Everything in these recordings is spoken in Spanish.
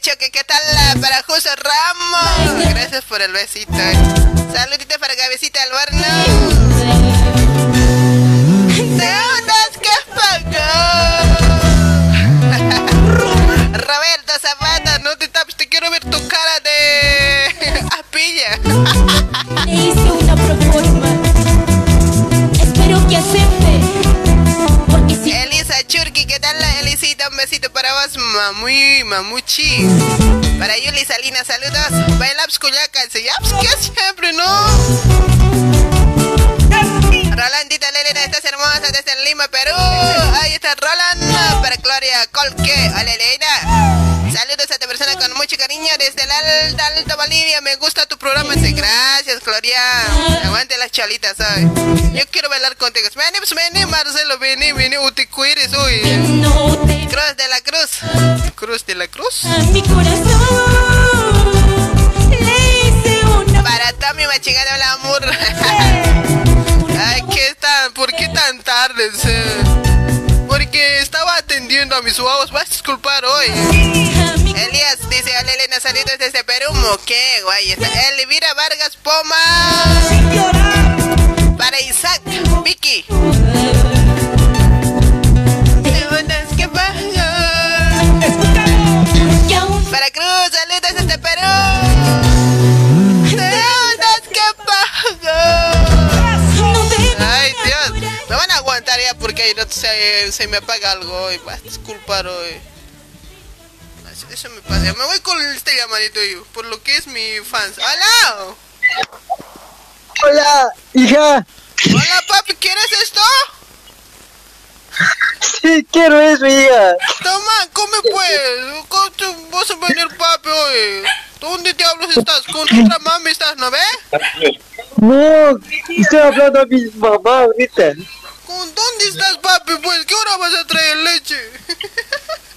Choque. ¿Qué tal para José Ramos? Gracias por el besito. Eh. Saludito para Gabecita Albarn mamuchi. Para Yuli Salinas, saludos. Bailaps Culiacán, se que siempre, ¿no? Rolandita Lelena, estás hermosa desde Lima, Perú. Ahí está Roland. Para Gloria Colque, hola Elena. Alta, Alta Bolivia, me gusta tu programa. Dice, gracias, Gloria. Aguante las chalitas, ¿sabes? Yo quiero bailar contigo. Vení, pues, vení, Marcelo, vení, vení, Uticuiris, uy. Cruz de la Cruz. Cruz de la Cruz. Mi corazón. Para Tommy Machingano, el amor. Ay, ¿qué tan, ¿por qué tan tarde? Eh? Porque estaba atendiendo a mis guavos. Vas a disculpar hoy desde Perú, Moquegua. Guay está. Elvira Vargas Poma. Para Isaac, Vicky. que Para Cruz, saludos desde este, Perú. Deudas que pago. Ay, Dios. Me van a aguantar ya porque no, se, se me apaga algo y va disculpar hoy. Eso, eso me pasa. Me voy con este llamadito yo, por lo que es mi fans. ¡Hola! Hola, hija. Hola papi, ¿quieres esto? Sí, quiero eso, hija. Toma, come pues. ¿Cómo te vas a venir papi hoy? ¿Dónde diablos estás? Con otra mami estás, ¿no ves? No, estoy hablando a mi mamá ahorita. ¿Con dónde estás papi? Pues, ¿qué hora vas a traer leche?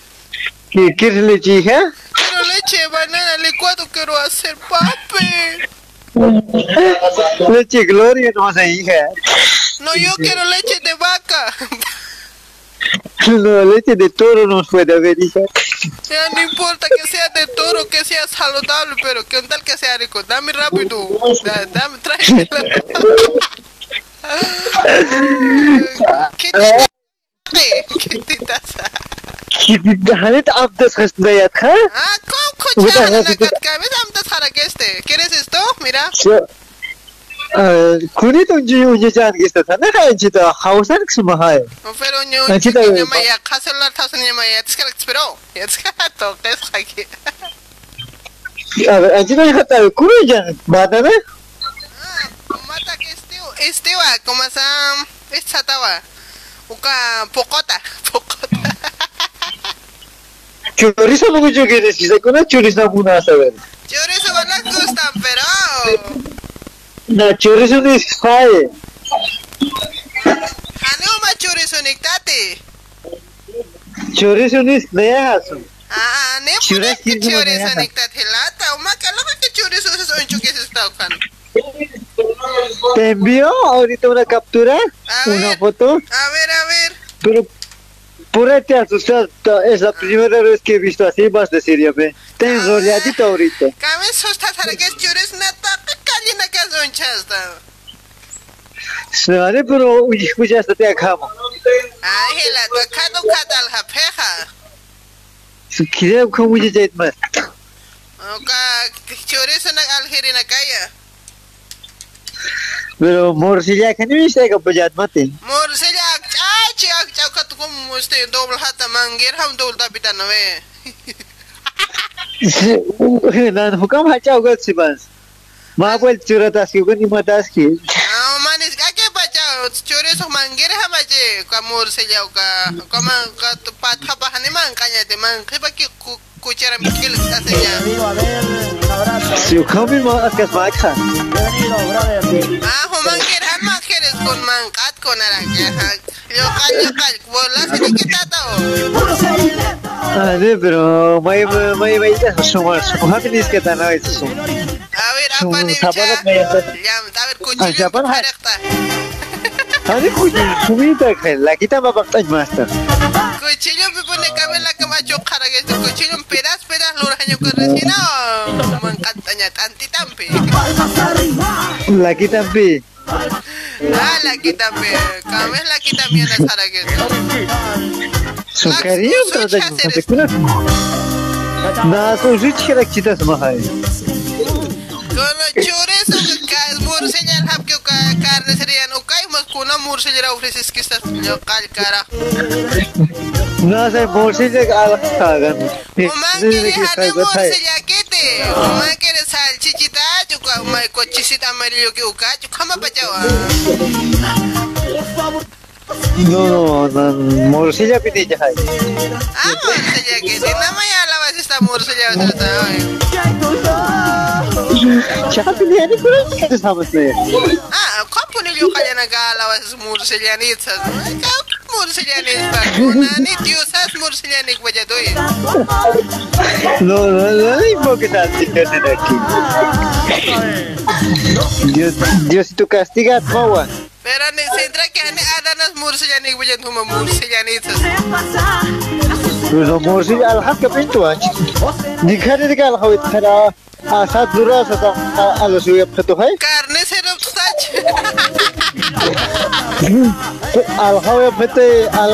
¿Qué quieres leche, hija? Quiero leche de banana licuado quiero hacer papi. Leche Gloria, no sé, hija. No, yo quiero leche de vaca. No, leche de toro no puede haber, hija. Ya no importa que sea de toro, que sea saludable, pero que tal que sea rico. Dame rápido. Da- Dame, tráemelo. ¿Qué kita sa. Galit abdes hasnayat ha? Ah, kom kucha hanakat kami abdes harakeste. Keres isto mira. कुनै त जुयु जे जान गिस्ता था न खाइ जित हाउसन किसमा हाय फेरो न्यु जित मा या खासलर थासन मा या त्यसका एक्सपेरो यसका त केस खाके अब अजिन खता कुनै जान बादा न माता के स्टेव स्टेवा कोमा साम इच्छा तावा como sa esta tawa. Uka pokota, pokota. chorizo no mucho que decir con chorizo muna saber Chorizo no les gusta, pero na chorizo ni sabe Hanu ma chorizo niktate. chorizo ni naya hasu Ah, ne Chorizo puede que no chorizo maneja. niktate helata. Uma kala que chorizo es un chuque se está kan. Te envío ahorita una captura, a una ver, foto. A ver, a ver. Pero Púrate asustar, es la primera vez que he visto así más de Siria, me. Te enrolladito ahorita. Cabe sustar a que llores una tapa callina que es un chasta. Snare, pero escuchaste te acabo. Ángela, tu acá no cadal la peja. Si quieres, ¿cómo ya te más? Oca, llores una algerina calla. Pero morcilla que no viste que apoyar mate. Morcilla, ay, chica, chau que tú como este doble hata manguer ham doble tapita no ve. Nan hukam ha chau gat sibas. Ma cuel churata si con ni matas que. Ah, manes, ¿a qué pachao? Chores o manguer ha bache, como morcilla o como ca tu patha pa haneman cañate man, que pa que mikil sa seja. si ukami ma askas ma khan Ah ho mangir han ma keres kon man kat kon ara ke ha. Yo kal yo kal bola se kita tao. ane pero mai mai mai ta suma suma ni iske ta na es sum A ver apa Sum- ni sabarat bicha. may asa. Ya, a ver Ah, chocara que este cuchillo en pedas pedas lo raño con resina me encantaña tanti tampi. La kita pi ah la quita me came la quita mía la sara que sukari to da se kuna na so rich kira kita sama hai con los chorizo que caes mur señal hap que ca carne serían o cae más con una mur señal ofreces que estás yo cal cara na sai morsilla al khagan o man que dejar mur señal que te o man que salchichita yo ca mai cochisita amarillo que uca yo cama pachawa no no morsilla pi de hai ah mur señal que te nada más ya la vas esta mur señal otra chapi ni ani pura kita sama se Ah, kapo nilyo kaya nag-aalawa sa mursilyanitsas. Mursilyanitsas. Una ni Diosas mursilyanik ba dyan doy? no no no impo que tal chicken aquí Dios Dios tu castiga mawa Pero ni sentra que ani adanas mursilyanik ba dyan huma mursilyanitsas. no morsilla al hak pintu ach ni khare de al hawit khara asat dura sa alo suya phato hai Carne serap tutach. al hawa phate al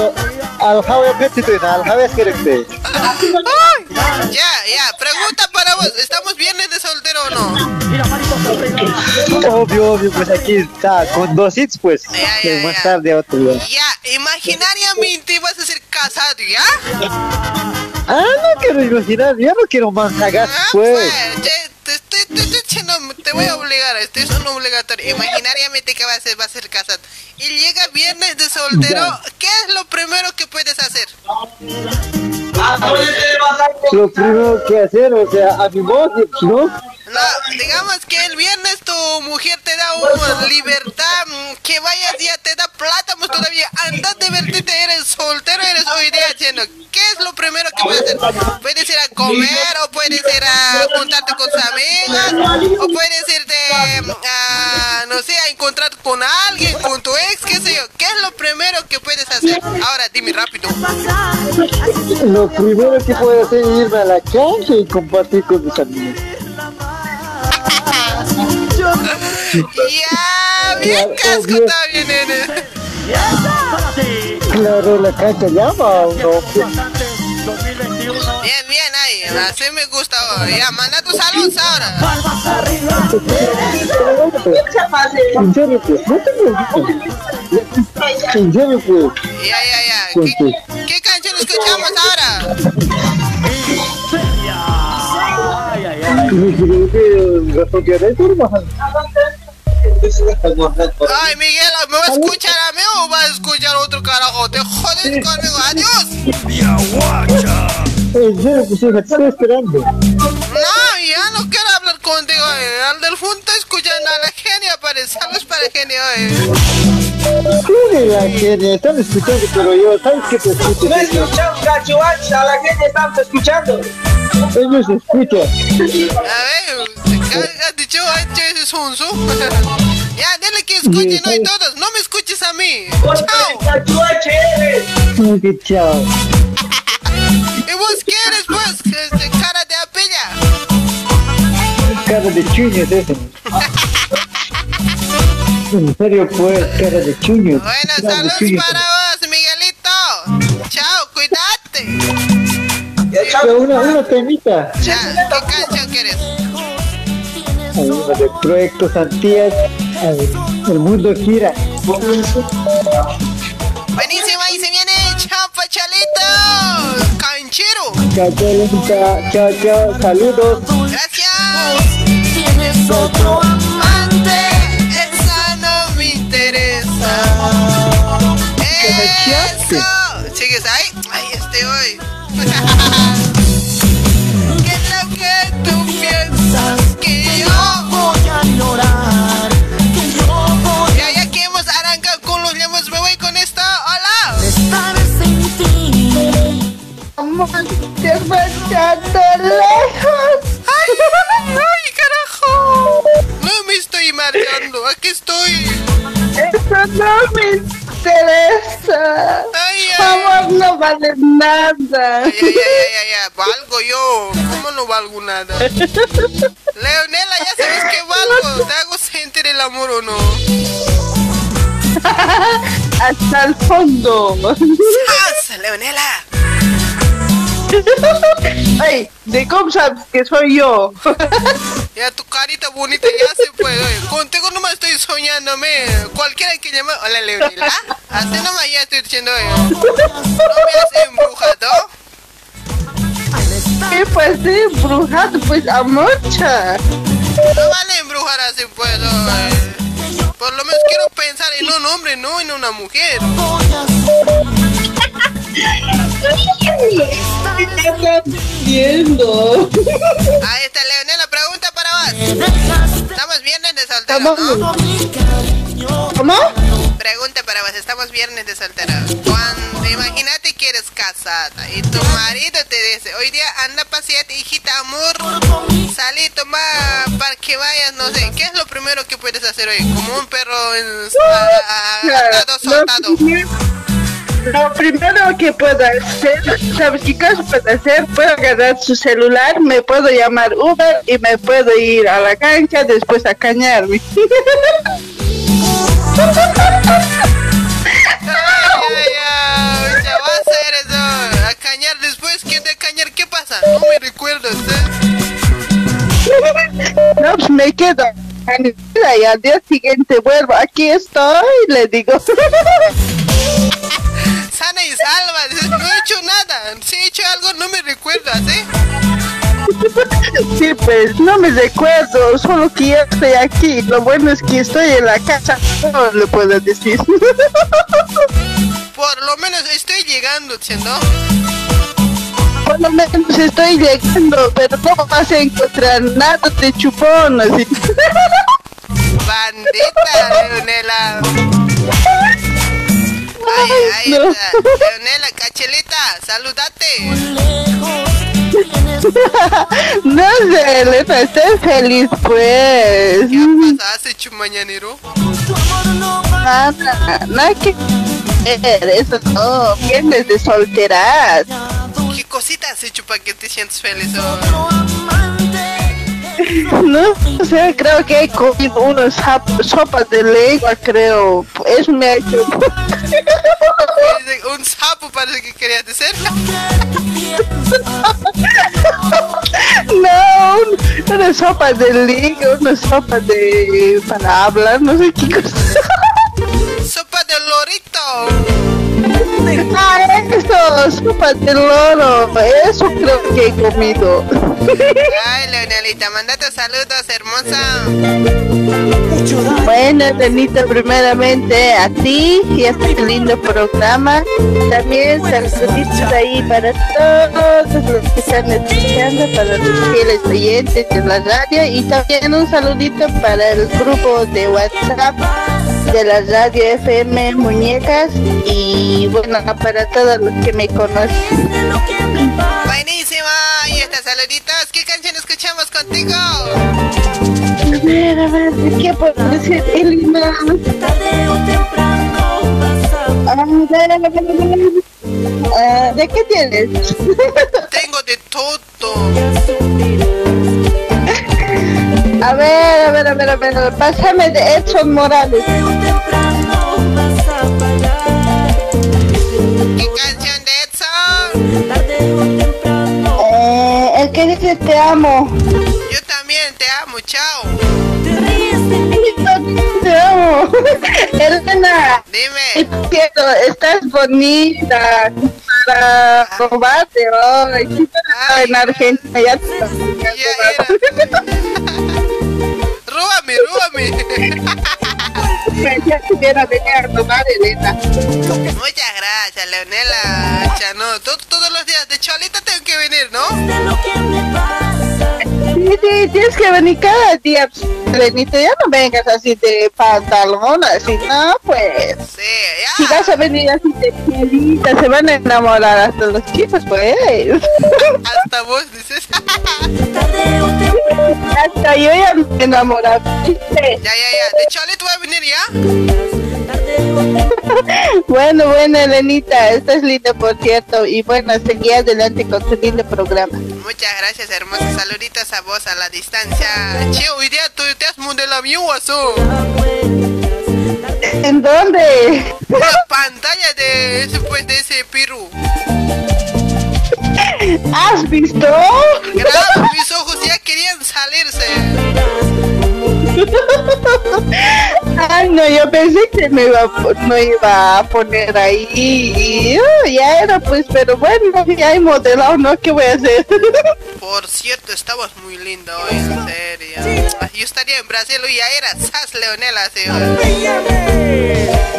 al hawa phate to al hawa ke rakte Ya, ya, pregunta para vos, ¿estamos viernes de soltero o no? Obvio, obvio, pues aquí está, con dos hits, pues. Ya, más tarde otro día. Ya, imaginariamente vas a ser casado, ¿ya? Ah, no quiero imaginar, ya no quiero más sagas, Ah, pues. pues, te voy a obligar, esto es un obligatorio. Imaginariamente que va a ser, va a ser casado. Y llega viernes de soltero. ¿qué es lo primero que puedes hacer? Lo primero que hacer, o sea, a mi voz, ¿no? No, digamos que el viernes tu mujer te da una libertad, mm, que vayas ya te da plata, pues todavía andas divertirte, eres soltero, eres hoy día haciendo. ¿Qué es lo primero que puedes hacer? Puedes ir a comer, o puedes ir a juntarte con tus amigas, o puedes irte a, no sé, a encontrar con alguien, con tu ex, qué sé yo. ¿Qué es lo primero que puedes hacer? Ahora dime rápido. Lo primero que puedo hacer es irme a la cancha y compartir con mis amigos. Ya, bien casco, bien, nene. Claro, la cancha llama uno. Bien, bien, ahí, así me gusta. Ya, manda tus saludos ahora. En serio, pues, no te preocupes. En serio, pues. Ya, ya, ya. ¿Qué, qué canción escuchamos ahora? Ay, Miguel, ¿me va a escuchar a mí o va a escuchar a otro carajo? Te jodes conmigo, adiós. En serio, hija, te estoy esperando. No, ya no quiero hablar contigo. eh. Al del punto escuchando a la genia, parece. Saludos para genio. Eh. ¿Qué la genia? Están escuchando, pero yo, ¿sabes qué te escucho? No escuchamos, cachuach, a la gente estamos escuchando. Ellos escuchan. A ver, ¿qué has dicho? ¿Has dicho ese sonso? Ya, dile que escuchen hoy todos. No me escuches a mí. Chao. Qué chao. ¿Y vos qué eres, pues? Este, Cara de apella. Cara de chuño es ese. En serio, pues, cara de chuño. Bueno, saludos para vos, Miguelito. Chao, cuídate. Pero una, una temita. Ya, ¿qué canción quieres? Proyecto Santías. El mundo gira. Buenísima y se viene Chao, Pachalito. Canchero. Chao, chao, Lolita. chao, chao, saludos. Gracias. Tienes otro Amante, esa no me interesa. Eso. ¿Sigues ahí? Ahí estoy hoy. ¡Ay, ay, carajo! No me estoy marchando, aquí estoy. Eso no me interesa. Ay, ay. Amor no vale nada. Ay, ay, ay, ay, ay, valgo yo. ¿Cómo no valgo nada? Leonela, ya sabes que valgo. ¿Te hago sentir el amor o no? Hasta el fondo. ¡Sas, Leonela! Ay, ¿de sabes que soy yo? Ya tu carita bonita ya se puede. oye. Contigo nomás estoy soñándome. Cualquiera que llame. Hola, Leonela. Así nomás ya estoy diciendo. oye. ¿No me has embrujado? ¿Qué pues de brujado? Pues a mucha. No vale embrujar así, pues. oye. Por lo menos quiero pensar en un hombre, no en una mujer. ¿Qué estás viendo? Ahí está, Leonela. Pregunta para vos. Estamos viernes de soltero, ¿no? ¿Cómo? Pregunta para vos, estamos viernes de soltero. Cuando imagínate que eres casada y tu marido te dice, hoy día anda paseate, hijita, amor, salí, toma para que vayas, no sé, ¿qué es lo primero que puedes hacer hoy? Como un perro en, a- soltado. Lo primero que puedo hacer, ¿sabes qué cosa puedo hacer? Puedo agarrar su celular, me puedo llamar Uber y me puedo ir a la cancha después a cañarme. Después, ¿quién de cañar? ¿Qué pasa? No me recuerdo. me quedo y al día siguiente vuelvo, aquí estoy, le digo. Sana y salva, dices, no he hecho nada. Si he hecho algo, no me recuerdas, ¿eh? Sí, pues no me recuerdo, solo que ya estoy aquí. Lo bueno es que estoy en la casa, no le puedo decir. Por lo menos estoy llegando, ¿no? Por lo menos estoy llegando, pero no vas a encontrar nada de chupón, así. Bandita, Leonela. Ay, ay, No. Leonela, cachelita, saludate. No sé, Elena, estoy feliz, pues. ¿Qué pasa? ¿Has hecho mañanero? Nada, nada que ver, eso no, vienes de solteras. ¿Qué cositas has hecho para que te sientas feliz hoy? No sé, creo que he comido unas sopas de lengua, creo. Eso me ha hecho. Un sapo parece que querías decir. No, un- una sopa de lengua, una sopa de. para hablar, no sé qué cosa. Sopa de lorito. Ah, eso, sopa de loro. Eso creo que he comido. Ay, Leonelita, mandate saludos, hermosa. Bueno, Lenita, primeramente a ti y a este lindo programa. También saluditos ahí para todos los que están escuchando, para los fieles oyentes de la radio y también un saludito para el grupo de WhatsApp de la radio FM Muñecas y bueno, para todos los que me conocen. Buenísima. Y estas saluditos, ¿qué canción escuchamos contigo? A ver, a ver, ¿qué puedo decir, Elina? Ah, a ver, a ver, a ver. Ah, ¿De qué tienes? Tengo de todo. A ver, a ver, a ver, a ver, pásame de Edson Morales. ¿Qué canción Que dice te amo. Yo también te amo, chao. Te amo. Elena, Dime. quiero, estás bonita para robarte hoy. Pero en Argentina ya te Ya era. Róbame, tuviera venir a Elena. Muchas gracias, Leonela. Chano, to- todos los días de cholita tengo que venir, ¿no? Sí, sí, tienes que venir cada día, Elenita. Ya no vengas así de pantalón, así, no, pues. Sí, Si ya. vas a venir así de pielita, se van a enamorar hasta los chicos, pues. Hasta vos dices. Hasta yo ya me enamoré. Ya, ya, ya. De cholito voy a venir ya. Bueno, bueno, Elenita, estás linda, por cierto. Y bueno, seguí adelante con tu lindo programa. Muchas gracias, hermosa. Saluditos a vos a la distancia. Che, hoy día tú te has modelado mi guaso. ¿En dónde? La pantalla de ese, pues, de ese pirru. ¿Has visto? Grave, mis ojos ya querían salirse. No, yo pensé que me iba, a no iba a poner ahí. Y, oh, ya era, pues, pero bueno, ya hay modelado, ¿no? ¿Qué voy a hacer? Por cierto, estabas muy linda hoy, en serio. Yo estaría en Brasil y ya era Sas Leonela, así.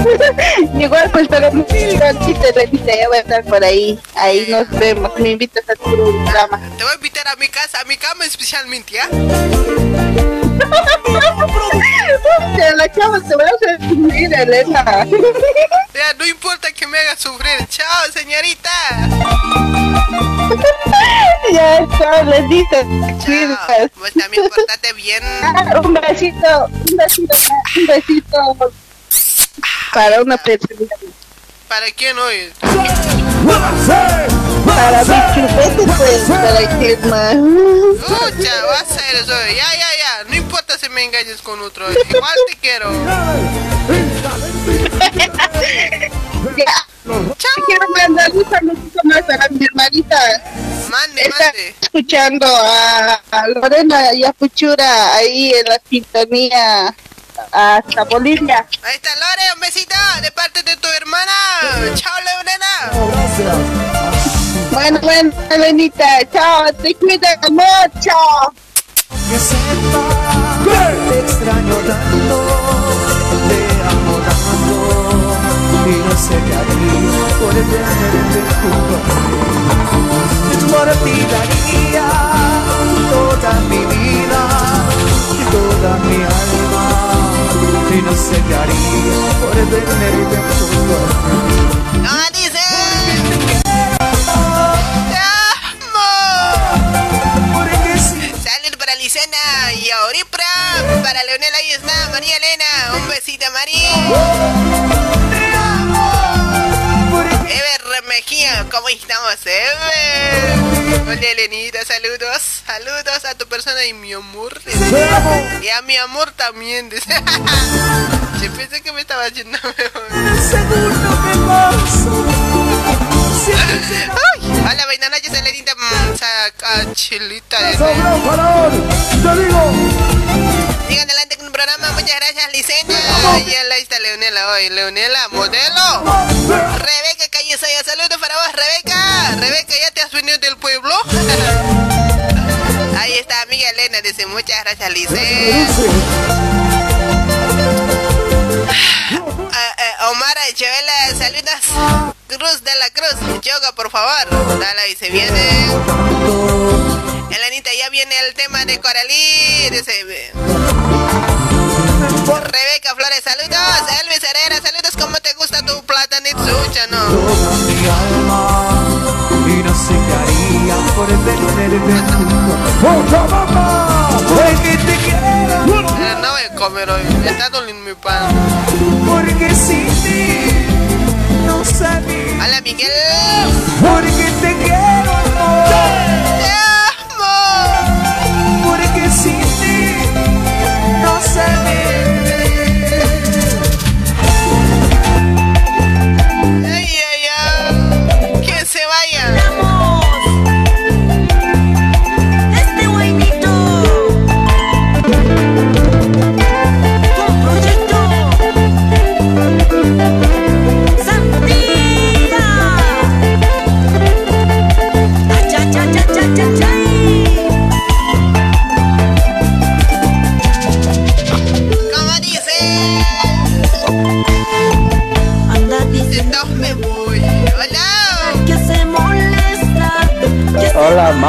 Igual, pues, pero no Renita, Renita, ya voy a estar por ahí. Ahí nos vemos. Me invitas a tu. Te voy a invitar a mi casa, a mi cama especialmente, ¿ya? Te la cama Ya, no importa que me hagas sufrir. Chao, señorita. ya está, Renita. Chao. Vos también portate bien. Ah, Un besito, un besito, un besito para una persona. ¿Para quién hoy? Para mi chupete, pues, para que más. Escucha, vas a eso. Ya, ya, ya. No importa si me engañes con otro. Igual te quiero. Ya. Quiero mandar un saludito más para mi hermanita. Mande, Está mande. escuchando a, a Lorena y a Puchura ahí en la sintonía hasta Bolivia. Ahí está Lore, un besito de parte de tu hermana. Chao, Leonela. Bueno, bueno, Lorenita, chao, te cuidas mucho. Que sepa que te extraño tanto, te amo tanto y no sé qué haría por tenerte junto a mí. Por ti daría toda mi vida y toda mi alma y no sé qué haría por tenerte junto a mí. No, dice. Salud para Licena y Auripra. Para Leonela ahí está. María Elena. Un besito, María. Ever Mejía, ¿cómo estamos, Ever? Hola, Elenita, saludos. Saludos a tu persona y mi amor. Y a mi amor también. Yo pensé que me estaba mejor. segundo que será Ay, hola, Vainana, yo soy Lenita. mm, Saca chilita. dice. Sobró valor, te digo. Sigan adelante con el programa. Muchas gracias, Liceña. Y ahí está Leonela hoy. Leonela, modelo. Rebeca Callesoya, saludos para vos, Rebeca. Rebeca, ¿ya te has venido del pueblo? Ahí está, amiga Elena. Dice muchas gracias, Lice. Ah, eh, Omar Chavela, saludos. Cruz de la Cruz. Yoga, por favor. Dale, ahí se viene. Elenita, ya viene el tema de Coralí. Dice. Rebeca Flores, saludos. Elvis Herrera, saludos. ¿Cómo te gusta tu platanito, no? Y no sé qué haría por comer hoy. Me está doliendo mi pan. porque sin ti no sabía. Hola, Miguel. Porque te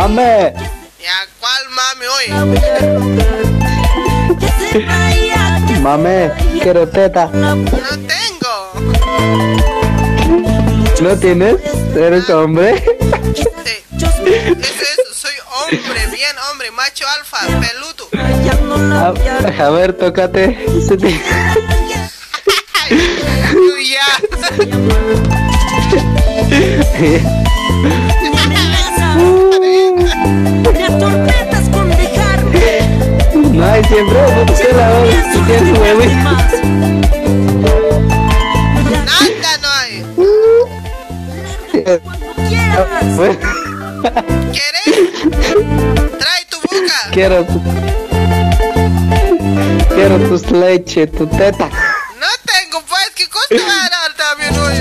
mame. Ya, ¿cuál mami hoy? Mame, quiero teta. No tengo. ¿No tienes? ¿Eres hombre? Sí. Eso es, soy hombre, bien hombre, macho alfa, peludo. A, voy a ver, tócate. Tú ya. Hay siempre, la hora. Huevo. Nada no hay. ¿Quieres? Trae tu boca. quiero tu... Quiero tus leche, tu teta. No tengo, pues, ¿qué costa va a dar también hoy?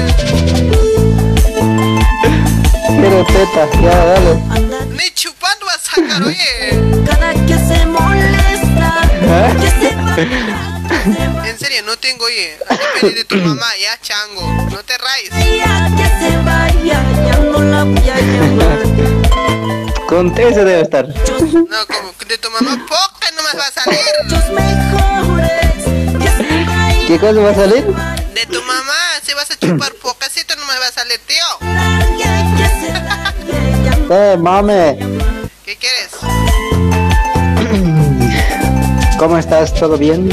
Quiero teta, ya, dale. Ni chupando vas a sacar, oye. En serio, no tengo, oye. Depende de tu mamá, ya, chango. No te rayes. No. Con ese debe estar. No, como que de tu mamá, poca nomás va a salir. ¿Qué cosa va a salir? De tu mamá, si vas a chupar pocacito, nomás va a salir, tío. No Eh, mame. ¿Cómo estás? ¿Todo bien?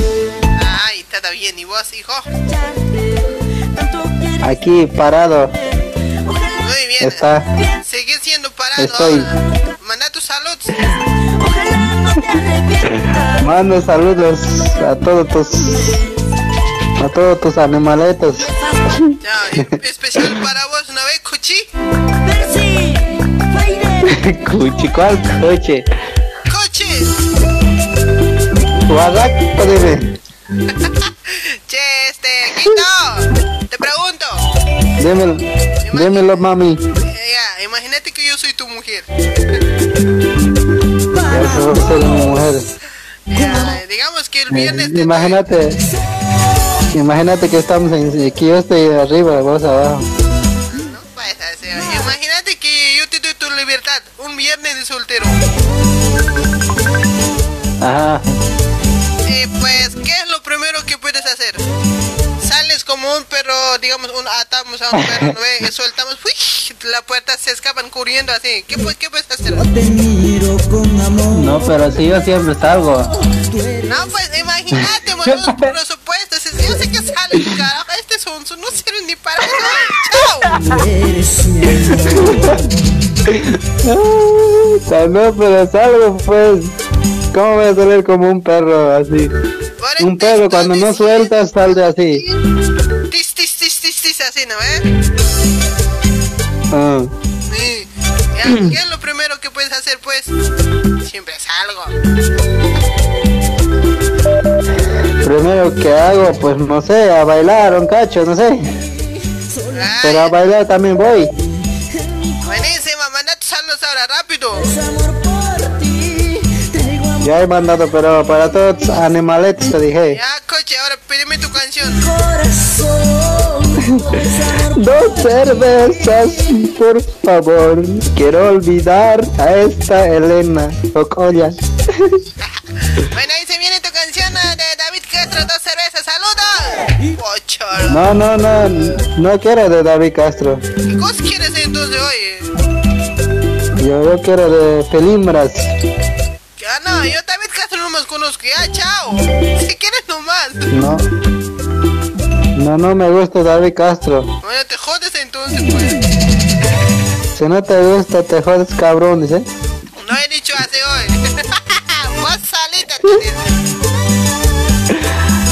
Ay, todo bien. ¿Y vos, hijo? Aquí parado. Muy bien. Está. Siendo parado Estoy. Manda tu salud. Ojalá no te arrepientas. Mando saludos a todos tus a todos tus animaletos. Ya, especial para vos, ¿no ves, Cuchi? Cuchi, ¿cuál? ¡Coche! Che, este, Quito, te pregunto. Dímelo, dímelo, mami. Eh, ya, imagínate que yo soy tu mujer. A ser mi mujer. Ya, digamos que el viernes te Imagínate, imagínate que estamos en, que yo estoy arriba, vos abajo. No pasa, o sea, Imagínate que yo te doy tu libertad un viernes de soltero. Ajá. Y pues, ¿qué es lo primero que puedes hacer? Sales como un perro, digamos, un, atamos a un perro, ¿no soltamos, ¡uy! la puerta se escapan corriendo así. ¿Qué, qué puedes hacer? No, pero si yo siempre salgo. No, pues imagínate, por los presupuestos. Yo sé que sale, carajo. Este sonso no sirve ni para eso. Ah, No, pero salgo, pues. ¿Cómo voy a salir como un perro así? Un perro cuando no sueltas sale así. Tis, tis, tis, tis, tis, así, ¿no ve? Ah. Sí. Ya, ¿Qué es lo primero que puedes hacer, pues? Siempre salgo. Primero que hago, pues no sé, a bailar un cacho, no sé. Pero a bailar también voy. Buenísima, manda tus saludos ahora, rápido. Ya he mandado, pero para todos animaletes te dije. Ya, coche, ahora pídeme tu canción. Dos cervezas, por favor. Quiero olvidar a esta Elena Ocolla. Bueno, ahí se viene tu canción eh, de David Castro, dos cervezas, saludos. No, no, no, no quiero de David Castro. ¿Qué cosa quieres entonces, oye? Yo, yo quiero de Pelimbras. No, yo David Castro no más conozco. Ya, chao. Si quieres nomás. No. No, no me gusta David Castro. Bueno, te jodes entonces, pues. Si no te gusta, te jodes cabrón, dice. No he dicho así hoy. Vos salita.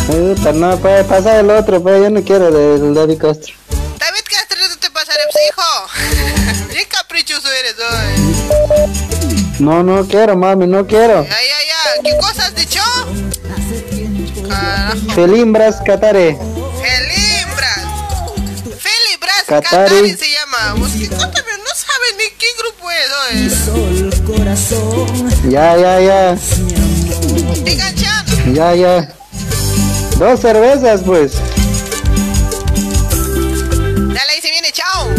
Puta, No, puede pasar el otro, pero yo no quiero del David Castro. David Castro, no te pasaré, pues, hijo. Bien caprichoso eres hoy. No, no quiero, mami, no quiero. Ya, ya, ya. ¿Qué cosa has dicho? Carajo. Felimbras Catare. Felibras Catari. Catari se llama. No, sabe- no sabe ni qué grupo es, hoy. Ya, ya, ya. Digan. Ya, ya. Dos cervezas, pues. Dale, ahí se viene, chao.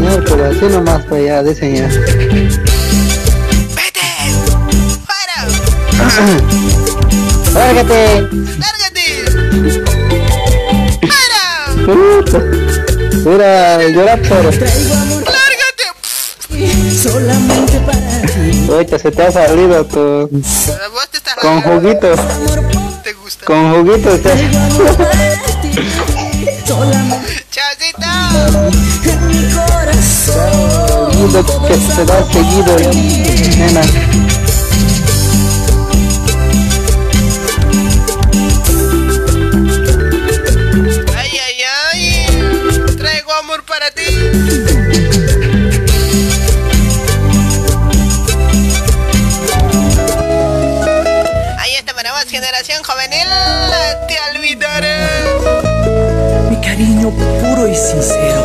No, pero así nomás, pues ya, dicen ya. Vete. Fuera. ¡Lárgate! Lárgate. Fuera. Puta. Mira, llora por. Lárgate. Solamente para ti. Ahorita se te ha salido tu. Vos te estás Con juguito. Te gusta. Con juguito te. Solamente Chaucito. Seguido que se da seguido, nena. Ay, ay, ay. Traigo amor para ti. Ahí está para vos, generación juvenil. Te olvidaré. Mi cariño puro y sincero,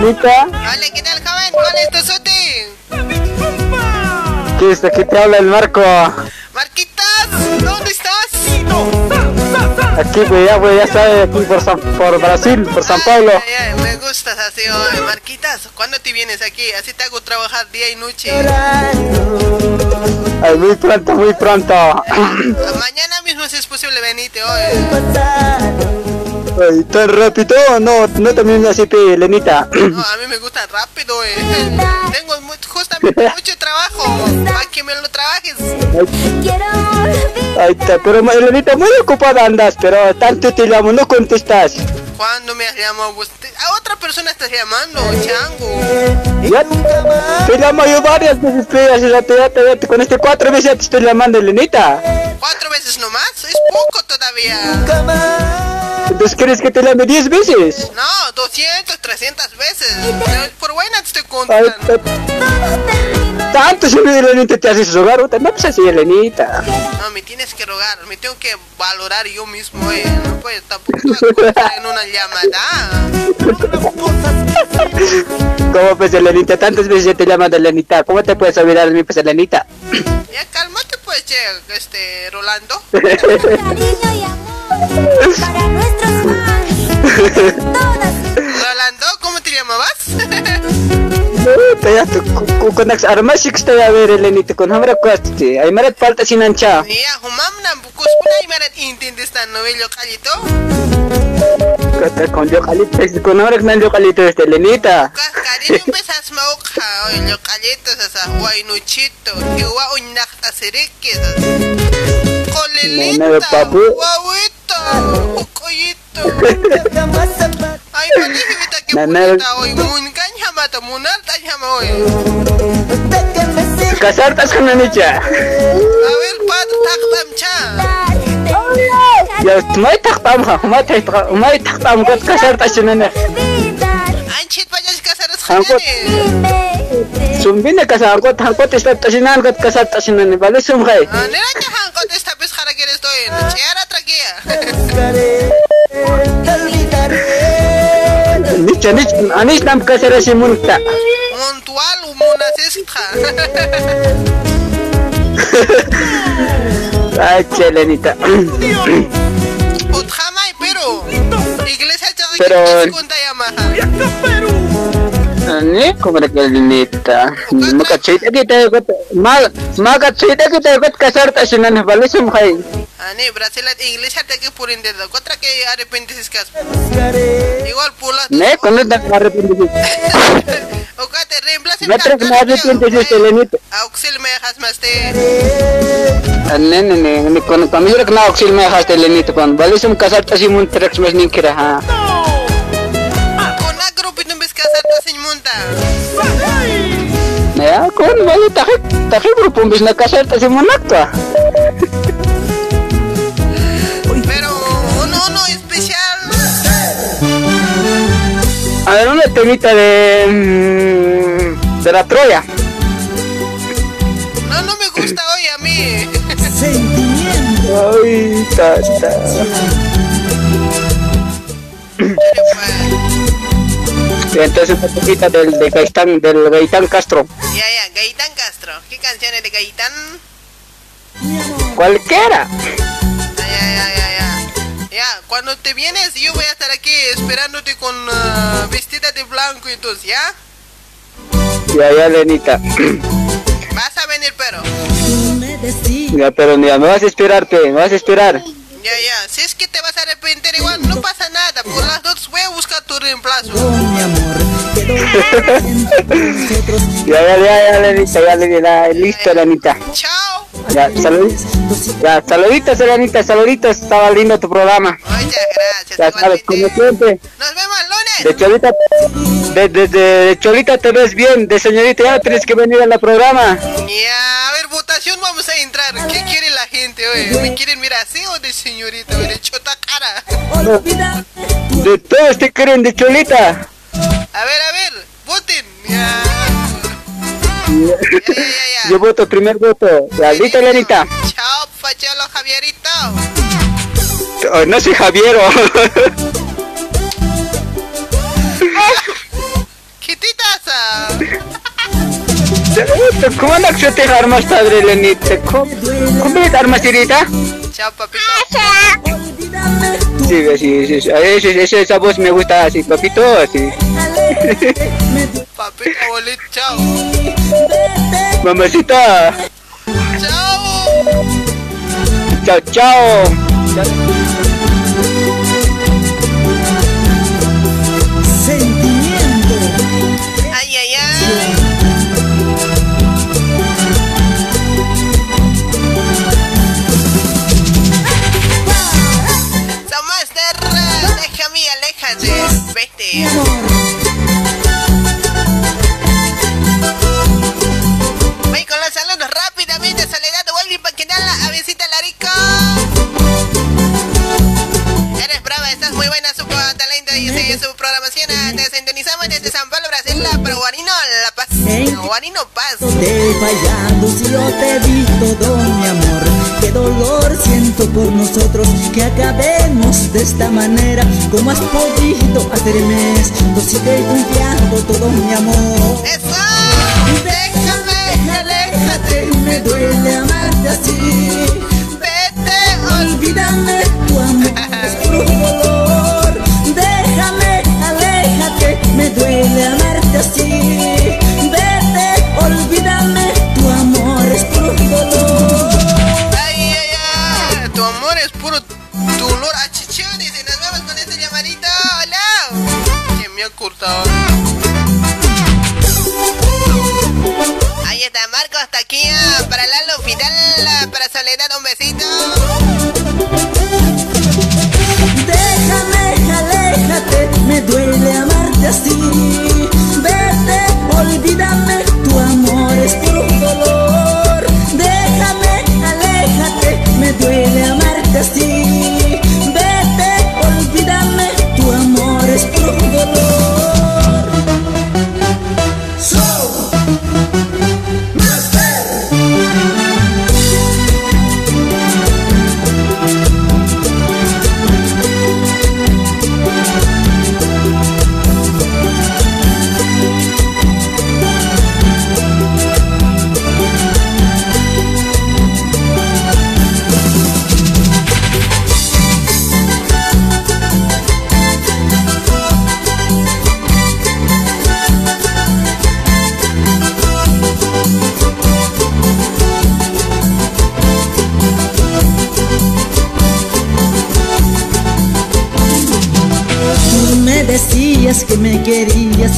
Nenita. Hola, ¿qué tal, joven? ¿Cuál es tu? ¿Qué es? Aquí te habla el Marco. Marquitas, ¿dónde estás? Aquí, pues ya, pues ya sabes, aquí por, San- por Brasil, por San Pablo. Ay, ay, me gusta. gustas así, oye, Marquitas. ¿Cuándo te vienes aquí? Así te hago trabajar día y noche. Ay, muy pronto, muy pronto. Mañana mismo si es posible venite, oye. Ay, tan rápido, no, no también así, pe, Lenita. No, a mí me gusta rápido, oye. Tengo mu- justamente mucho trabajo. Para que me lo trabajes. Ahí está, pero Lenita, muy ocupada andas, pero tanto te llamo, no contestas. ¿Cuándo me has llamado? A otra persona estás llamando, chango. Ya, te llamo yo varias veces, pe, hace rato, ya te- ya te- con este cuatro veces ya te estoy llamando, Lenita. ¿Cuatro veces nomás? Es poco todavía. Entonces, ¿quieres que te llame diez veces? No, 200, 300 veces. Por buena te estoy contando. ta- tanto se me Lenita te haces rogar, puta, no pues así, Lenita. No, me tienes que rogar, me tengo que valorar yo mismo, eh. No puedes tampoco en una llamada. ¿Cómo pues, Lenita? Tantas veces ya te llaman de Lenita. ¿Cómo te puedes olvidar de mí, pues, Lenita? Ya cálmate pues, che, este, Rolando. Cariño y amor para nuestros fans. Todas Rolando, ¿cómo te llamabas? Puta, ya tu con ax armasik sta ya ver Lenita con hamra kwasti. Ay marat palta sinancha. Ya, humam na bukus puna imarat intindis na novello kalito. Kata con yo kalito con hamra nan yo kalito este Lenita. Kas karin empezas mauka, oye, lo kalito sa guaynuchito. Iwa unyak tasirikis. Nana, Colelita, papu. ከሰርጠ እስክንንጨ ማይ ተኽጣምኻ ማይ ተኽጣምከት ከሰርጠ ሽነነ ሱምቢነ ከሳርቆት ሃንቆት ስተጠሽናን ከት ከሰርጠ ሽነኒ ባለ ስምኸይ A estoy en Chiara traquea. Nicha nicha anis nam kasar simunta. Montual umunasistra. Ay, che, Lenita. Utjamay, pero. Iglesia chaga Pero- que kunta yamaha. Ani, como era que Lenita. Maka chita kita got ma maka chita kita got kasar tas sinana. Bale sum khai. Ani, Brasilat iglesia te que purin de la contra que arrepentis cas. Igual pula. Ne, con el arrepentido. O que te reemplace. No te me arrepientes este Lenita. Auxil me dejas más te. Ne, ne, ne, ne, con con mira que na oxil me dejaste Lenita con. Bale sum kasar tas simun trax mes nin kira ha. Con agro pinum ves casar tu sin munta. Ya, con bale takip takip grupo bis na kasar tas simun nakta. Pero uno, uno especial. A ver, una temita de mm, de la Troya. No, no me gusta hoy a mí. Ay, ta, ta. Y entonces una temita del de Gaitán, del Gaitán Castro. Ya, ya, Gaitán Castro. ¿Qué canciones de Gaitán? Cualquiera. Ya, ya, ya, ya, ya. Ya, cuando te vienes, yo voy a estar aquí esperándote con ah, vestida de blanco, entonces, ¿ya? Ya, ya, Lenita. Vas a venir, pero. Ya, pero ya, me vas a esperarte, me vas a esperar. Ya, ya. Si es que te vas a arrepentir igual, no pasa nada. Por las dos voy a buscar tu reemplazo. Ya, ya, ya, ya, Lenita, ya, Lenita, listo, Lenita. Chao. Ya, saluditos. Ya, saluditos, Lenita, saluditos. Estaba lindo tu programa. Muchas gracias. Ya sabes, como siempre. Nos vemos el lunes. De Cholita, de, de, de, Cholita te ves bien, de señorita ya tienes que venir al programa. Ya, a ver, votación vamos a entrar. ¿Qué quiere la gente, oye? ¿Me quieren mirar así o de señorita? De chota cara. De todos te quieren de Cholita. A ver, a ver, voten. Ya. Ya, ya, ya, ya. Yo voto, primer voto. Listo, Lenita. Chao, Pacholo Javierito. Oh, no soy Javiero. ¿Qué te pasa? ¿Cómo no que te armas, padre Lenita? ¿Cómo, cómo te armas, Irita? Chao, papito. Sí, sí, sí. ese- esa voz me gusta así, papito, así. Papita bolita, chao. Mamacita. Chao. Chao, chao. He fallado si yo te di todo mi amor. Qué dolor siento por nosotros que acabemos de esta manera. ¿Cómo has podido hacerme esto si te he confiado todo mi amor? ¡Eso! Déjame, aléjate, me duele amarte así. Vete, Olvídame, amarte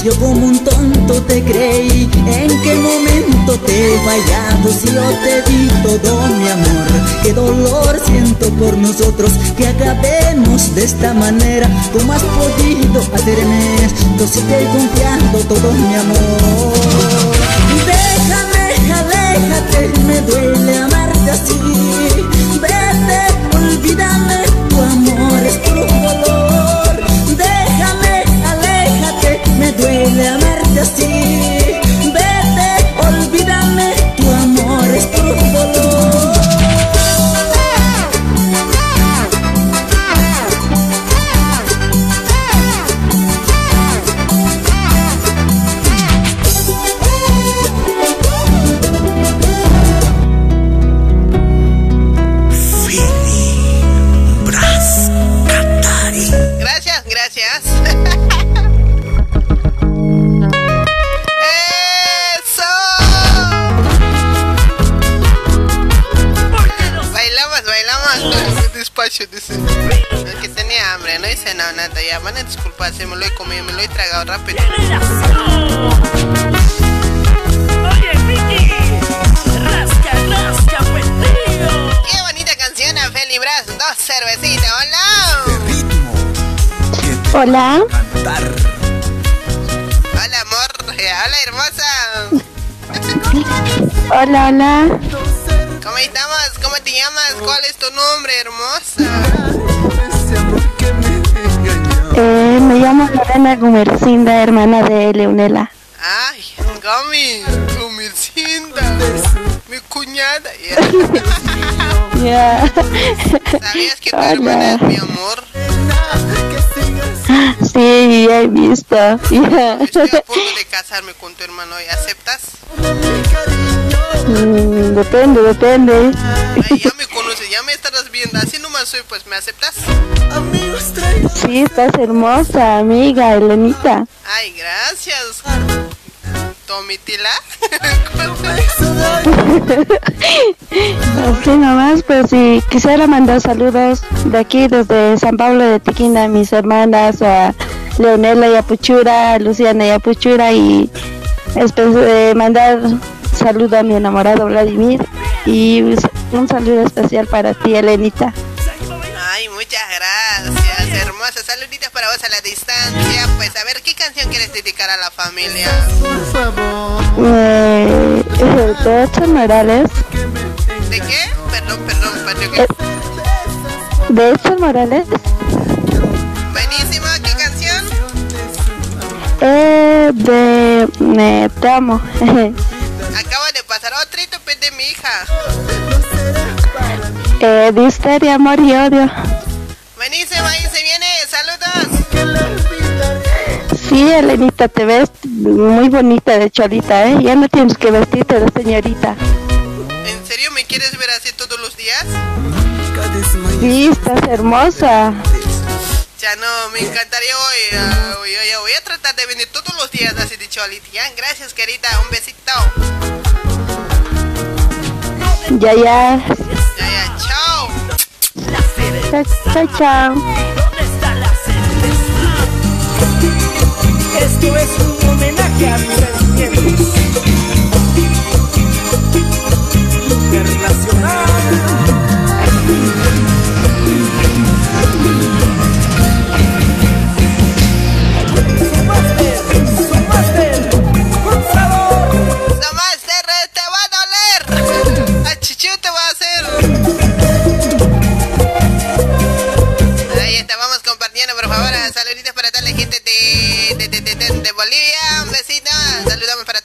yo como un tonto te creí. ¿En qué momento te he fallado si yo te di todo mi amor? Qué dolor siento por nosotros que acabemos de esta manera. ¿Cómo has podido hacerme esto si te he todo mi amor? Déjame, aléjate, me duele amarte así. Disculparse, me lo he comido, me lo he tragado rápido. ¡Qué bonita canción, Feli Bras! Dos cervecitas, hola. Hola. Hola, amor. Hola, hermosa. Hola, hola. ¿Cómo estamos? ¿Cómo te llamas? ¿Cuál es tu nombre, hermosa? Me llamo Lorena Gumercinda, hermana de Leonela. Ay, Gami, Humilcinda, mi cuñada. Ya. ¿Sabías que tu hermana es mi amor? Sí, ya he visto. Ya. Estoy a punto de casarme con tu hermano. ¿y ¿Aceptas? Mm, depende, depende. Ay, ya me conoces, ya me estarás viendo. Así nomás soy, pues, ¿me aceptas? Sí, estás hermosa, amiga, Elenita. Ay, gracias. Tomitila. Así nomás, pues sí, quisiera mandar saludos de aquí, desde San Pablo de Tiquina, a mis hermanas, a Leonela y Apuchura, a Luciana y Apuchura, y eh, mandar saludo a mi enamorado Vladimir, y un saludo especial para ti, Elenita. Ay, muchas gracias, hermosa. Saluditos para vos a la distancia. Pues, a ver, ¿qué canción quieres dedicar a la familia? Eh, de Edson Morales, ¿De qué? Perdón, perdón, perdón. Eh. de Edson Morales, Buenísima, ¿qué canción? eh, de eh, Te amo. Acaba de pasar otro pues, de mi hija. eh, de Histeria, Amor y Odio. Buenísima, ahí se viene. Saludos. Sí, Elenita, te ves muy bonita de cholita, ¿eh? Ya no tienes que vestirte de señorita. ¿En serio me quieres ver así todos los días? Sí, estás hermosa. Ya no, me encantaría hoy. ah, hoy, hoy- voy a tratar de venir todos los días así de cholita. Ya, gracias, querida. Un besito. Ya, ya. Ya, ya, chao. Chao, chao, chao. Esto es un homenaje a mis. Internacional. Te va a Ahí está, vamos compartiendo, por favor. Saluditos para toda la gente de, de, de- de Bolivia. Un besito. Saludamos para